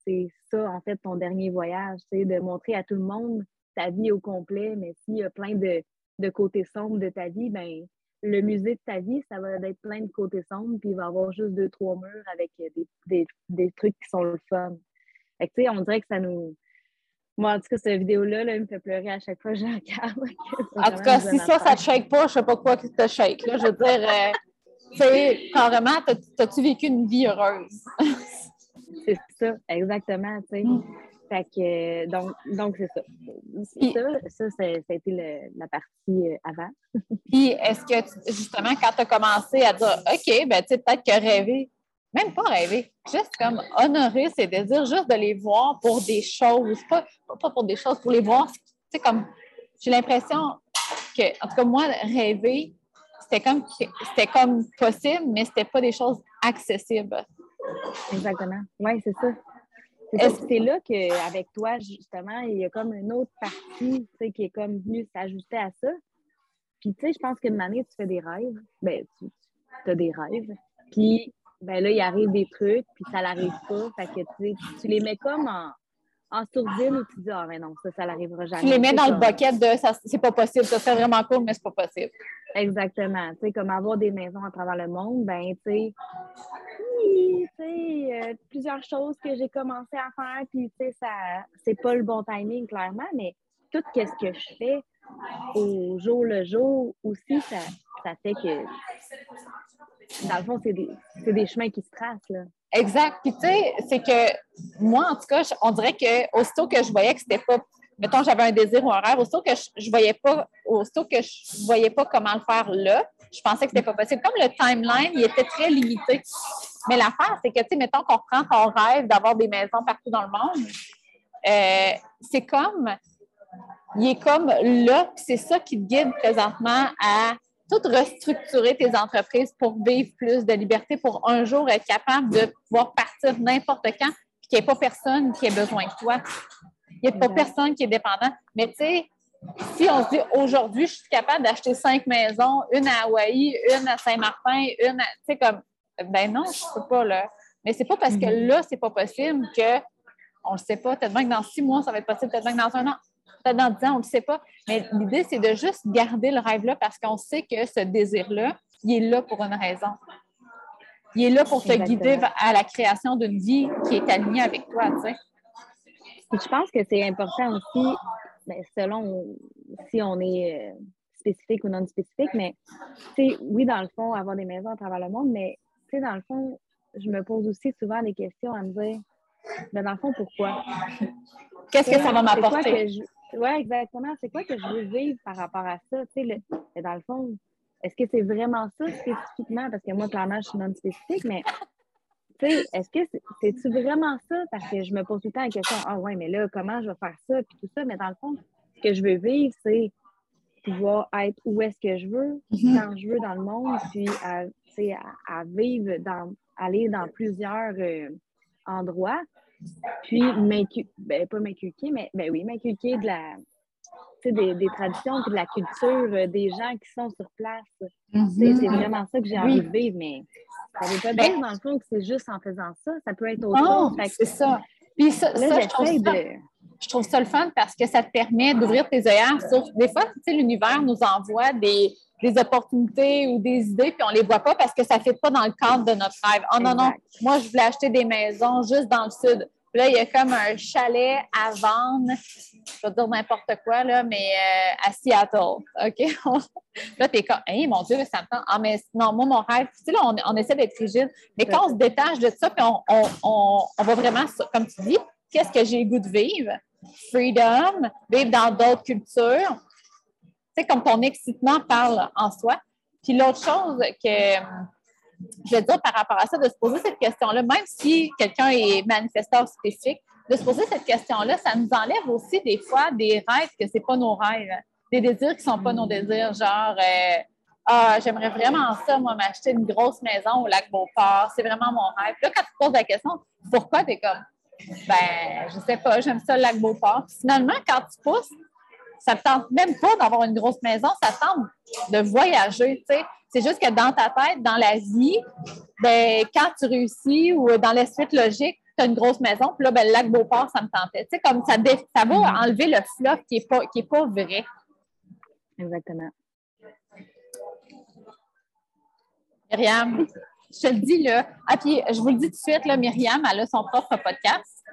ça, en fait, ton dernier voyage, de montrer à tout le monde ta vie au complet. Mais s'il y a plein de, de côtés sombres de ta vie, ben, le musée de ta vie, ça va être plein de côtés sombres, puis il va y avoir juste deux, trois murs avec des, des, des trucs qui sont le fun. Fait que, on dirait que ça nous, moi, en tout cas, cette vidéo-là, là, me fait pleurer à chaque fois que je regarde. en tout cas, si ça, ça ne te shake pas, je sais pas quoi qui te shake. Là. Je veux dire, euh, tu sais, carrément, as-tu vécu une vie heureuse? c'est ça, exactement. Tu sais. Mm. Fait que, donc, donc c'est ça. ça, ça, ça, a été la partie euh, avant. Puis, est-ce que, justement, quand tu as commencé à dire, OK, ben, tu sais, peut-être que rêver, même pas rêver, juste comme honorer ses désirs, juste de les voir pour des choses, pas, pas pour des choses, pour les voir. Tu comme, j'ai l'impression que, en tout cas, moi, rêver, c'était comme, c'était comme possible, mais c'était pas des choses accessibles. Exactement. Oui, c'est ça. Est-ce que c'est là qu'avec toi, justement, il y a comme une autre partie qui est comme venue s'ajuster à ça? Puis, tu sais, je pense qu'une année, tu fais des rêves. Ben, tu, tu as des rêves. Puis, ben là, il arrive des trucs, puis ça n'arrive pas. Fait que tu, tu les mets comme en, en sourdine ou tu dis, ah, ben non, ça, ça n'arrivera jamais. Tu les mets dans le bucket de ça, c'est pas possible, ça serait vraiment cool, mais c'est pas possible. Exactement. Tu sais, comme avoir des maisons à travers le monde, ben, tu sais, oui, tu sais, euh, plusieurs choses que j'ai commencé à faire, puis, tu sais, ça, c'est pas le bon timing, clairement, mais tout ce que je fais au jour le jour aussi, ça, ça fait que dans le fond, c'est des, des, chemins qui se tracent. Là. Exact. Puis, tu sais, c'est que moi, en tout cas, on dirait que aussitôt que je voyais que c'était pas. Mettons, j'avais un désir ou un rêve, aussitôt que je, je voyais pas, aussitôt que je voyais pas comment le faire là, je pensais que c'était pas possible. Comme le timeline, il était très limité. Mais l'affaire, c'est que, tu sais, mettons qu'on prend ton rêve d'avoir des maisons partout dans le monde, euh, c'est comme, il est comme là, c'est ça qui te guide présentement à tout restructurer tes entreprises pour vivre plus de liberté, pour un jour être capable de pouvoir partir n'importe quand, puis qu'il n'y ait pas personne qui ait besoin de toi. Il n'y a pas personne qui est dépendant. Mais tu sais, si on se dit aujourd'hui, je suis capable d'acheter cinq maisons, une à Hawaï, une à Saint-Martin, une à. Tu sais, comme. Ben non, je ne peux pas, là. Mais c'est pas parce que mm-hmm. là, c'est pas possible que. On ne le sait pas. Peut-être bien que dans six mois, ça va être possible. Peut-être bien que dans un an peut-être dans 10 ans, on ne le sait pas. Mais l'idée, c'est de juste garder le rêve-là parce qu'on sait que ce désir-là, il est là pour une raison. Il est là pour te guider à la création d'une vie qui est alignée avec toi, tu sais. je pense que c'est important aussi, ben, selon si on est euh, spécifique ou non spécifique, mais oui, dans le fond, avoir des maisons à travers le monde, mais dans le fond, je me pose aussi souvent des questions à me dire, ben, dans le fond, pourquoi? Qu'est-ce que ça va m'apporter? Oui, exactement. C'est quoi que je veux vivre par rapport à ça? Tu sais, dans le fond, est-ce que c'est vraiment ça spécifiquement? Parce que moi, clairement, je suis non spécifique, mais tu sais, est-ce que c'est-tu vraiment ça? Parce que je me pose tout le temps la question, ah ouais, mais là, comment je vais faire ça? Puis tout ça? Mais dans le fond, ce que je veux vivre, c'est pouvoir être où est-ce que je veux, mm-hmm. quand je veux dans le monde, puis à, à, vivre dans, aller dans plusieurs euh, endroits. Puis, ben, pas m'inculquer, mais ben oui, m'inculquer de la, des, des traditions et de la culture euh, des gens qui sont sur place. Mm-hmm. C'est vraiment ça que j'ai envie de vivre, mais ça veut pas dire, dans le fond, que c'est juste en faisant ça. Ça peut être autre chose. C'est ça. Puis ça, ça je, trouve ça je trouve ça le fun parce que ça te permet d'ouvrir tes œillères sur... Des fois, tu sais, l'univers nous envoie des, des opportunités ou des idées, puis on ne les voit pas parce que ça ne fait pas dans le cadre de notre rêve. Oh non, non, moi, je voulais acheter des maisons juste dans le sud. là, il y a comme un chalet à vendre, je vais dire n'importe quoi, là, mais euh, à Seattle. OK? là, tu es comme, hey, mon Dieu, ça me tente. Ah, mais non, moi, mon rêve, tu sais, là, on, essaie d'être rigide, mais quand on se détache de ça, puis on, on, on, va vraiment, comme tu dis, qu'est-ce que j'ai le goût de vivre? Freedom, vivre dans d'autres cultures. Tu sais, comme ton excitement parle en soi. Puis l'autre chose que je veux dire par rapport à ça, de se poser cette question-là, même si quelqu'un est manifesteur spécifique, de se poser cette question-là, ça nous enlève aussi des fois des rêves que ce n'est pas nos rêves, des désirs qui ne sont pas nos désirs, genre euh, Ah, j'aimerais vraiment ça, moi, m'acheter une grosse maison au lac Beauport, c'est vraiment mon rêve. là, quand tu te poses la question, pourquoi tu es comme Ben, je sais pas, j'aime ça le lac Beauport. finalement, quand tu pousses, ça ne tente même pas d'avoir une grosse maison, ça tente de voyager. C'est juste que dans ta tête, dans la vie, ben, quand tu réussis ou dans la suite logique, tu as une grosse maison, puis là, ben, le lac Beauport, ça me tentait. Comme ça, ça va mm-hmm. enlever le fluff qui n'est pas, qui est pas vrai. Exactement. Myriam, je te le dis, là. Ah, puis je vous le dis tout de suite, là, Myriam, elle a son propre podcast.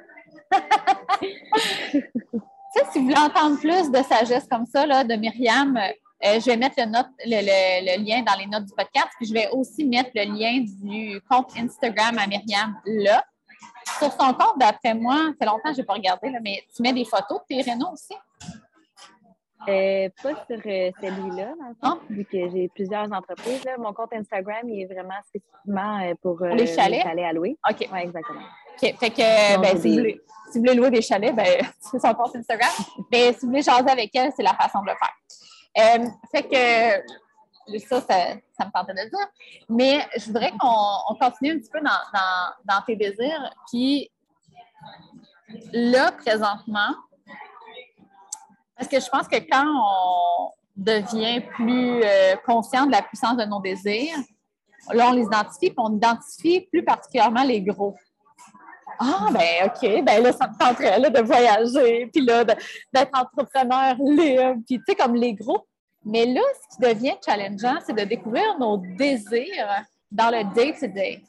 si vous voulez entendre plus de sagesse comme ça, là, de Myriam, euh, je vais mettre le, note, le, lien dans les notes du podcast, puis je vais aussi mettre le lien du compte Instagram à Myriam là. Sur son compte, d'après moi, ça fait longtemps que je n'ai pas regardé, là, mais tu mets des photos de tes rénaux aussi? Euh, pas sur euh, celui-là, ah. vu que j'ai plusieurs entreprises. Mon compte Instagram il est vraiment spécifiquement pour, les chalets? à louer. OK. Oui, exactement. OK. Fait que, ben, si, vous voulez, si, vous voulez, louer des chalets, ben, c'est son compte Instagram. Mais si vous voulez jaser avec elle, c'est la façon de le faire. Euh, fait que ça, ça, me tentait de le dire. Mais je voudrais qu'on continue un petit peu dans, tes désirs. Puis là, présentement, parce que je pense que quand on devient plus euh, conscient de la puissance de nos désirs, là, on les identifie, puis on identifie plus particulièrement les gros. Ah, ben OK, ben là, ça me tenterait là, de voyager, puis là, d'être entrepreneur libre, puis tu sais, comme les gros. Mais là, ce qui devient challengeant, c'est de découvrir nos désirs dans le day-to-day.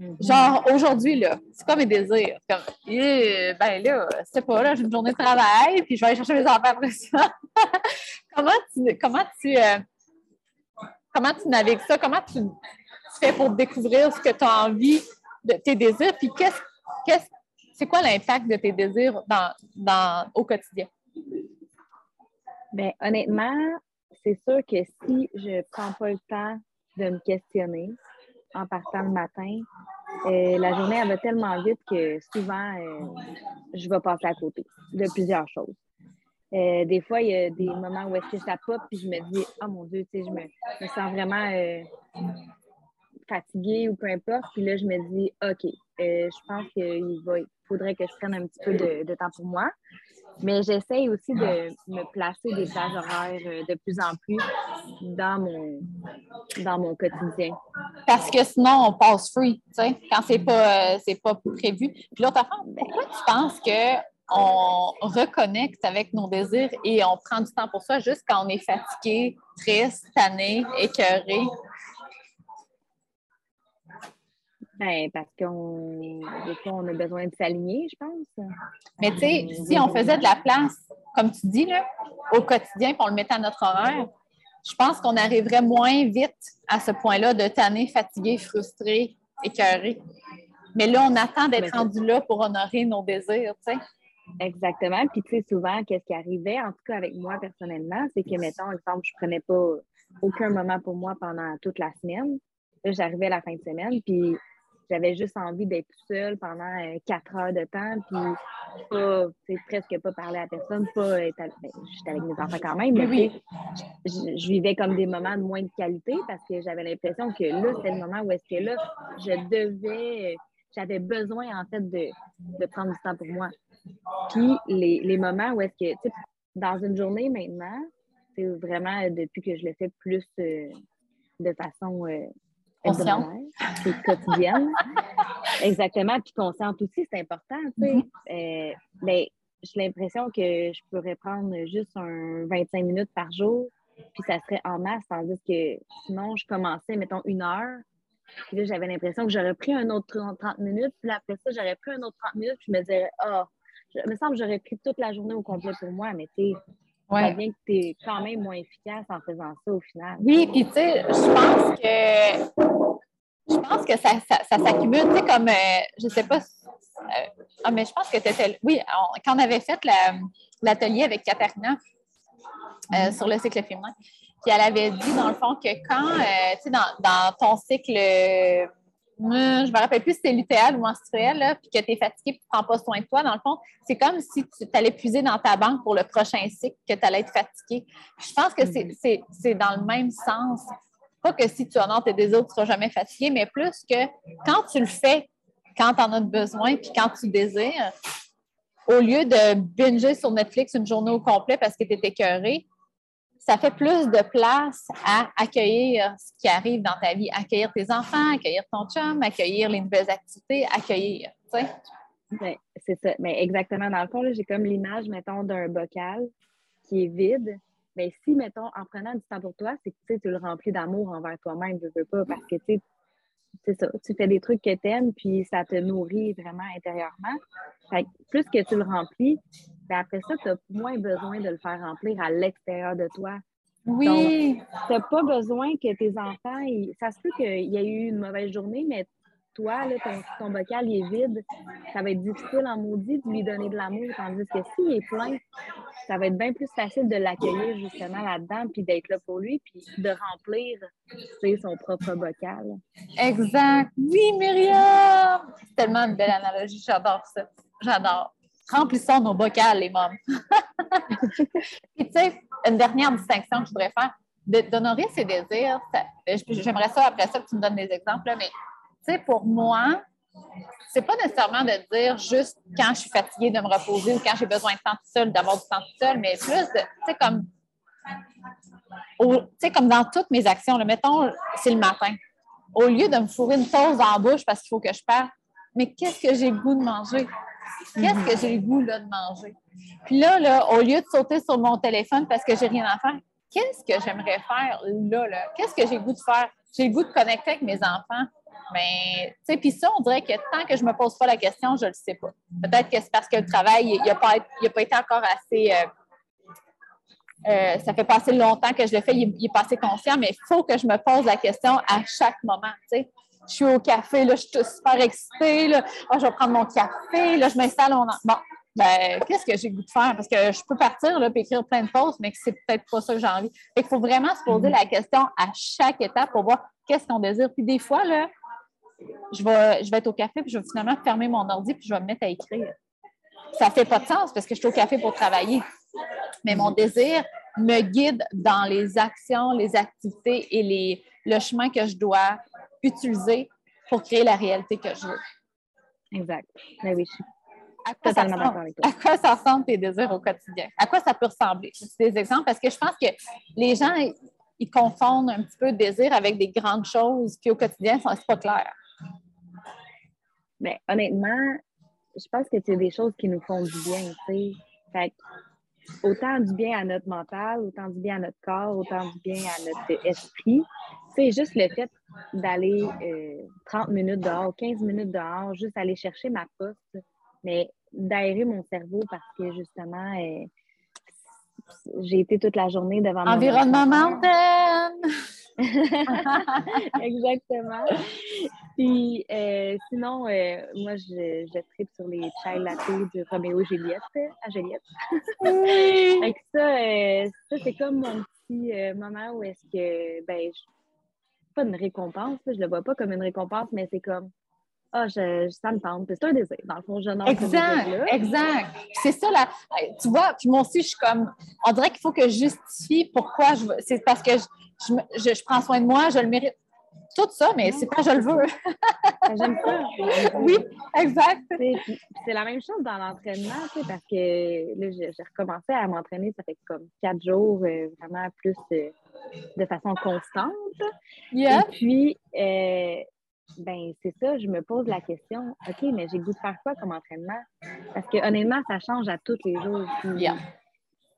Mm-hmm. Genre, aujourd'hui, là, c'est quoi mes désirs? Comme, eh, ben là, c'est pas, là, j'ai une journée de travail, puis je vais aller chercher mes enfants après ça. comment tu, comment tu, euh, comment tu navigues ça? Comment tu, fais pour découvrir ce que tu as envie de tes désirs? Puis qu'est-ce, qu'est-ce, c'est quoi l'impact de tes désirs dans, dans, au quotidien? Bien, honnêtement, c'est sûr que si je ne prends pas le temps de me questionner en partant le matin, euh, la journée elle va tellement vite que souvent euh, je vais passer à côté de plusieurs choses. Euh, des fois, il y a des moments où est-ce que ça pop puis je me dis Oh mon Dieu, tu sais, je me, sens vraiment fatiguée ou peu importe. Puis là, je me dis OK, je pense qu'il faudrait que je prenne un petit peu de temps pour moi. Mais j'essaye aussi de me placer des plages horaires euh, de plus en plus dans mon, dans mon quotidien. Parce que sinon, on passe free, tu sais, quand c'est pas, euh, pas prévu. Puis l'autre affaire, pourquoi tu penses qu'on reconnecte avec nos désirs et on prend du temps pour ça juste quand on est fatigué, triste, tanné, écœuré? Ben, parce qu'on on a besoin de s'aligner, je pense. Mais tu sais, si on faisait de la place, comme tu dis, là, au quotidien, puis on le mettait à notre horaire, je pense qu'on arriverait moins vite à ce point-là de tanner, fatigué, frustré, écœuré. Mais là, on attend d'être rendu là pour honorer nos désirs, tu sais. Exactement. Puis, tu sais, souvent, qu'est-ce qui arrivait, en tout cas avec moi personnellement, c'est que, mettons, exemple, je prenais pas aucun moment pour moi pendant toute la semaine. Là, j'arrivais à la fin de semaine, puis j'avais juste envie d'être seule pendant euh, quatre heures de temps, puis pas, presque pas parler à personne, pas être avec, ben, j'étais avec mes enfants quand même, mais je, vivais comme des moments de moins de qualité parce que j'avais l'impression que là, c'était le moment où est-ce que là, je devais, j'avais besoin en fait de, de, prendre du temps pour moi. Puis les, les moments où est-ce que, dans une journée maintenant, c'est vraiment depuis que je le fais plus euh, de façon euh, consciente. quotidienne. Exactement. Puis consciente aussi, c'est important. Tu sais. Mm-hmm. Euh, ben, j'ai l'impression que je pourrais prendre juste un 25 minutes par jour, puis ça serait en masse, tandis que sinon, je commençais, mettons, une heure, Puis là, j'avais l'impression que j'aurais pris un autre 30 minutes. Puis après ça, j'aurais pris un autre 30 minutes. Puis je me disais, ah, il me semble que j'aurais pris toute la journée au complet pour moi, mais tu sais, ouais. bien que tu es quand même moins efficace en faisant ça au final. Oui, puis tu sais, je pense que je pense que ça, ça, s'accumule, tu sais, comme, euh, je sais pas, euh, ah, mais je pense que tu étais, oui, quand on avait fait l'atelier avec Katarina euh, sur le cycle féminin, puis elle avait dit, dans le fond, que quand, tu sais, dans, dans, ton cycle, je ne me rappelle plus si c'était lutéal ou menstruel, puis que tu es fatigué et tu ne prends pas soin de toi, dans le fond, c'est comme si tu allais puiser dans ta banque pour le prochain cycle, que tu allais être fatigué. Je pense que c'est dans le même sens. Pas que si tu honores tes désirs, tu ne seras jamais fatigué, mais plus que quand tu le fais, quand tu en as besoin, puis quand tu désires, au lieu de binger sur Netflix une journée au complet parce que tu es écœuré, ça fait plus de place à accueillir ce qui arrive dans ta vie, accueillir tes enfants, accueillir ton chum, accueillir les nouvelles activités, accueillir. Ben, c'est ça. Mais exactement. Dans le fond, j'ai comme l'image, mettons, d'un bocal qui est vide, mais si, mettons, en prenant du temps pour toi, c'est que tu le remplis d'amour envers toi-même, je veux pas, parce que tu c'est ça, tu fais des trucs que tu aimes, puis ça te nourrit vraiment intérieurement. Plus que tu le remplis, ben après ça, tu as moins besoin de le faire remplir à l'extérieur de toi. Oui. tu n'as pas besoin que tes enfants, ça se peut qu'il y ait eu une mauvaise journée, mais toi, là, ton, bocal est vide, ça va être difficile en maudit de lui donner de l'amour. Tandis que s'il est plein, ça va être bien plus facile de l'accueillir justement là-dedans, puis d'être là pour lui, puis de remplir son propre bocal. Exact. Oui, Myriam! C'est tellement une belle analogie. J'adore ça. J'adore. Remplissons nos bocals, les mômes. puis, tu sais, une dernière distinction que je voudrais faire, d'honorer ses désirs, j'aimerais ça après ça que tu me donnes des exemples, mais sais, pour moi, c'est pas nécessairement de dire juste quand je suis fatiguée de me reposer ou quand j'ai besoin de temps seul, d'avoir du temps seul, mais plus de, tu sais, comme, comme dans toutes mes actions, le mettons, c'est le matin. Au lieu de me fourrer une pause en bouche parce qu'il faut que je parte, mais qu'est-ce que j'ai le goût de manger? Qu'est-ce que j'ai le goût là, de manger? Puis là, là, au lieu de sauter sur mon téléphone parce que j'ai rien à faire, qu'est-ce que j'aimerais faire là, là? Qu'est-ce que j'ai le goût de faire? J'ai le goût de connecter avec mes enfants. Mais, tu sais, puis ça, on dirait que tant que je ne me pose pas la question, je ne le sais pas. Peut-être que c'est parce que le travail, il n'a pas, pas, été encore assez. Euh, euh, ça fait pas assez longtemps que je le fais, il, est pas assez conscient, mais il faut que je me pose la question à chaque moment. Tu sais. Je suis au café, là, je suis super excitée, là. Oh, je vais prendre mon café, là, je m'installe. On... Bon, ben, qu'est-ce que j'ai goût de faire? Parce que je peux partir là, et écrire plein de pauses, mais que c'est peut-être pas ça que j'ai envie. Il faut vraiment se poser la question à chaque étape pour voir qu'est-ce qu'on désire. Puis des fois, là, je vais, je vais être au café, puis je vais finalement fermer mon ordi, puis je vais me mettre à écrire. Ça ne fait pas de sens parce que je suis au café pour travailler. Mais mon désir me guide dans les actions, les activités et les, le chemin que je dois utiliser pour créer la réalité que je veux. Exact. Mais ben oui, je suis à quoi, totalement d'accord avec toi. à quoi ça ressemble tes désirs au quotidien? À quoi ça peut ressembler? C'est des exemples parce que je pense que les gens, ils confondent un petit peu le désir avec des grandes choses, puis au quotidien, c'est pas clair. Mais honnêtement, je pense que c'est des choses qui nous font du bien, tu sais. Autant du bien à notre mental, autant du bien à notre corps, autant du bien à notre esprit. C'est juste le fait d'aller 30 euh, minutes dehors, 15 minutes dehors, juste aller chercher ma poste, mais d'aérer mon cerveau parce que justement, euh, j'ai été toute la journée devant Environnement mountain! Exactement. Puis euh, sinon, euh, moi, je, je tripe sur les chai latte de Roméo Juliette à Juliette. Avec ça, euh, ça c'est comme mon petit moment où est-ce que, ben, pas une récompense, je le vois pas comme une récompense, mais c'est comme ah, je, ça me tente. C'est un désir. Dans le fond, je n'en Exact, exact. C'est ça, là. Tu vois, puis moi aussi, je suis comme. On dirait qu'il faut que je justifie pourquoi je veux. C'est parce que je, je, je, prends soin de moi, je le mérite. Tout ça, mais c'est pas je le veux. J'aime ça. oui, exact. C'est la même chose dans l'entraînement, tu sais, parce que là, j'ai recommencé à m'entraîner, ça fait comme quatre jours, euh, vraiment plus euh, de façon constante. Yeah. Et puis, euh, ben c'est ça, je me pose la question, OK, mais j'ai goût de faire quoi comme entraînement? Parce que honnêtement, ça change à tous les jours.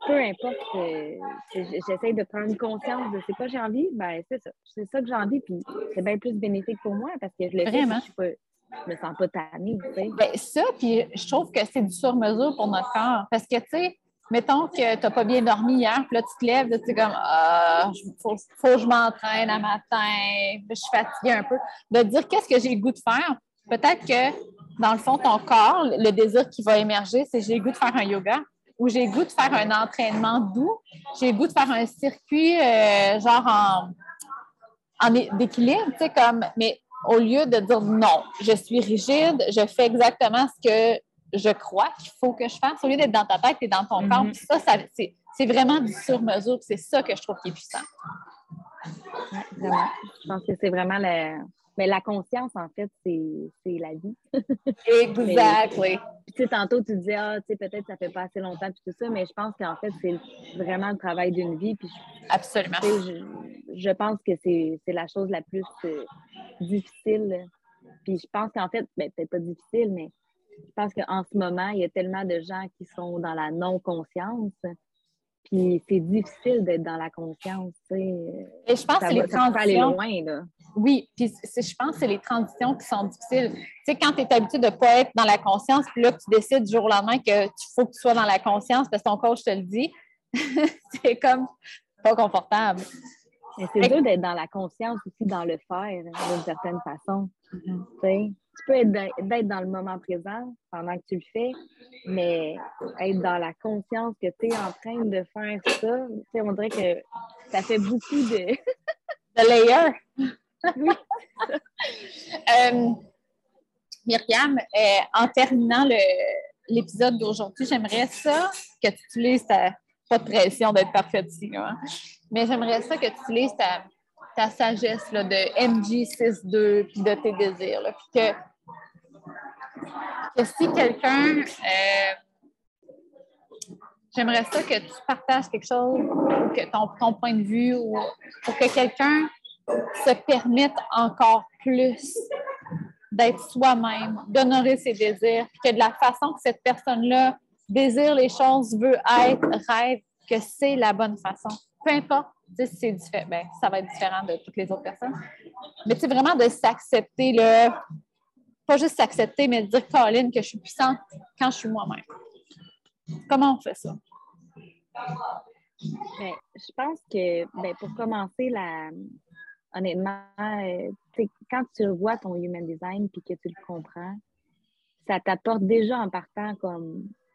Peu importe, euh, j'essaie de prendre conscience de c'est quoi j'ai envie, ben c'est ça. C'est ça que j'ai envie, puis c'est bien plus bénéfique pour moi parce que je le Vraiment. fais, je, me sens pas tannée, tu sais. Ben, ça, puis je trouve que c'est du sur-mesure pour notre corps. Parce que, tu sais, mettons que tu n'as pas bien dormi hier, puis là, tu te lèves, tu es comme, ah, faut, faut que je m'entraîne à matin, je suis fatiguée un peu. De dire qu'est-ce que j'ai le goût de faire. Peut-être que, dans le fond, ton corps, le désir qui va émerger, c'est j'ai le goût de faire un yoga ou j'ai le goût de faire un entraînement doux, j'ai le goût de faire un circuit euh, genre en, en d'équilibre, tu sais, comme, mais au lieu de dire non, je suis rigide, je fais exactement ce que je crois qu'il faut que je fasse, au lieu d'être dans ta tête et dans ton corps, Mhm. ça, ça c'est vraiment du sur-mesure, c'est ça que je trouve qui est puissant. Ouais, vraiment. Je pense que c'est vraiment la. Mais la conscience, en fait, c'est la vie. Exactly. Puis, tu sais, tantôt, tu disais, ah, tu sais, peut-être ça fait pas assez longtemps, puis tout ça, mais je pense qu'en fait, c'est vraiment le travail d'une vie. Puis, Absolument. je, je pense que c'est c'est la chose la plus euh, difficile. Puis, je pense qu'en fait, ben, peut-être pas difficile, mais je pense qu'en ce moment, il y a tellement de gens qui sont dans la non-conscience. Puis, c'est difficile d'être dans la conscience, tu sais. Et je pense que c'est les peut aller transitions. loin, là. Oui, puis je pense que c'est les transitions qui sont difficiles. Tu sais, quand tu es habitué de ne pas être dans la conscience, puis là, tu décides du jour au lendemain que tu faut que tu sois dans la conscience parce que ton coach te le dit, c'est comme pas confortable. Mais c'est dur d'être dans la conscience aussi, dans le faire, d'une certaine façon. Mm-hmm. Tu sais, tu peux être d'être dans le moment présent pendant que tu le fais, mais être dans la conscience que tu es en train de faire ça, on dirait que ça fait beaucoup de. Le layer. Oui. Euh, Myriam, euh, en terminant l'épisode d'aujourd'hui, j'aimerais ça que tu utilises ta. Pas de pression d'être parfaite ici, hein, mais j'aimerais ça que tu utilises ta, ta sagesse là, de MG62 puis de tes désirs. puis que, si quelqu'un. euh, J'aimerais ça que tu partages quelque chose, ou que ton, ton point de vue, ou pour que quelqu'un se permette encore plus d'être soi-même, d'honorer ses désirs, que de la façon que cette personne-là désire les choses, veut être, rêve, que c'est la bonne façon. Peu importe c'est différent, ben, ça va être différent de toutes les autres personnes. Mais sais, vraiment de s'accepter, pas juste s'accepter, mais de dire, Colin, que je suis puissante quand je suis moi-même. Comment on fait ça? Ben, je pense que ben, pour commencer, la... honnêtement, euh, quand tu vois ton human design puis que tu le comprends, ça t'apporte déjà en partant comme c'est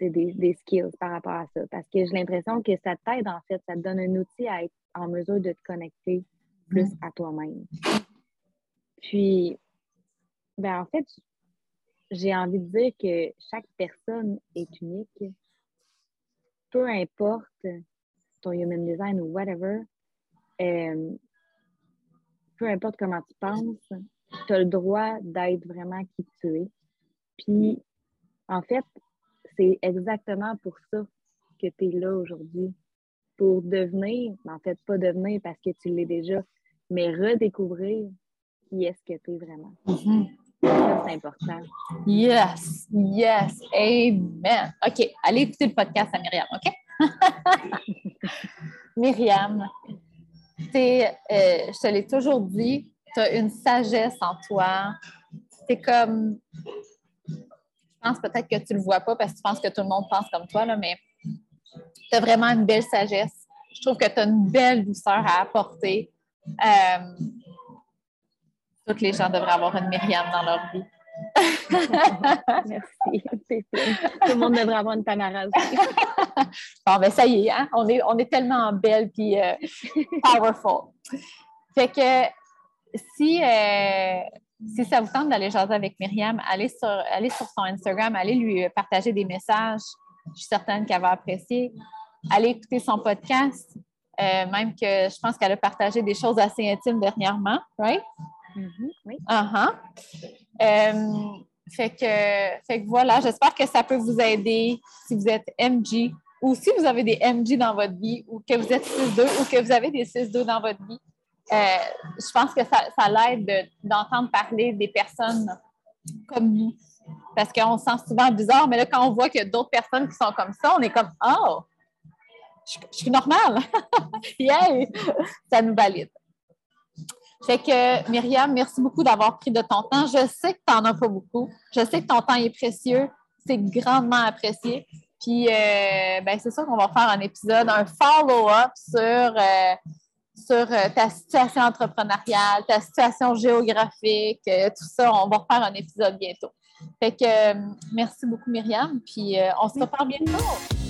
des, des skills par rapport à ça. Parce que j'ai l'impression que ça t'aide, en fait, ça te donne un outil à être en mesure de te connecter plus à toi-même. Puis, ben, en fait, j'ai envie de dire que chaque personne est unique. Peu importe ton human design ou whatever, euh, peu importe comment tu penses, tu as le droit d'être vraiment qui tu es. Puis, en fait, c'est exactement pour ça que tu es là aujourd'hui. Pour devenir, mais en fait, pas devenir parce que tu l'es déjà, mais redécouvrir qui est-ce que tu es vraiment. Ça, c'est important. Yes, yes, amen. OK, allez écouter le podcast à Myriam, OK? Myriam, euh, je te l'ai toujours dit, tu as une sagesse en toi. C'est comme, pense peut-être que tu ne le vois pas parce que tu penses que tout le monde pense comme toi, là, mais tu as vraiment une belle sagesse. Je trouve que tu as une belle douceur à apporter. Euh, toutes les gens devraient avoir une Myriam dans leur vie. Merci. Tout le monde devrait avoir une Tamara aussi. Bon, ben ça y est, hein? on, est, on est tellement belle puis euh, powerful. Fait que si, euh, si ça vous tente d'aller jaser avec Myriam, allez sur, allez sur son Instagram, allez lui partager des messages. Je suis certaine qu'elle va apprécier. Allez écouter son podcast. Euh, même que je pense qu'elle a partagé des choses assez intimes dernièrement, right? Mhm, oui. Uh-huh. Euh, fait, que, fait que voilà, j'espère que ça peut vous aider si vous êtes MG ou si vous avez des MG dans votre vie ou que vous êtes 6-2 ou que vous avez des 6-2 dans votre vie. Euh, je pense que ça, l'aide de- d'entendre parler des personnes comme nous. Parce qu'on se sent souvent bizarre, mais là, quand on voit qu'il y a d'autres personnes qui sont comme ça, on est comme Oh, je, suis normale. Yay! Ça nous valide. Fait que, Myriam, merci beaucoup d'avoir pris de ton temps. Je sais que tu n'en as pas beaucoup. Je sais que ton temps est précieux. C'est grandement apprécié. Puis, euh, ben, c'est sûr qu'on va faire un épisode, un follow-up sur, euh, sur euh, ta situation entrepreneuriale, ta situation géographique, tout ça. On va refaire un épisode bientôt. Fait que, merci beaucoup, Myriam. Puis, on se reparle bientôt.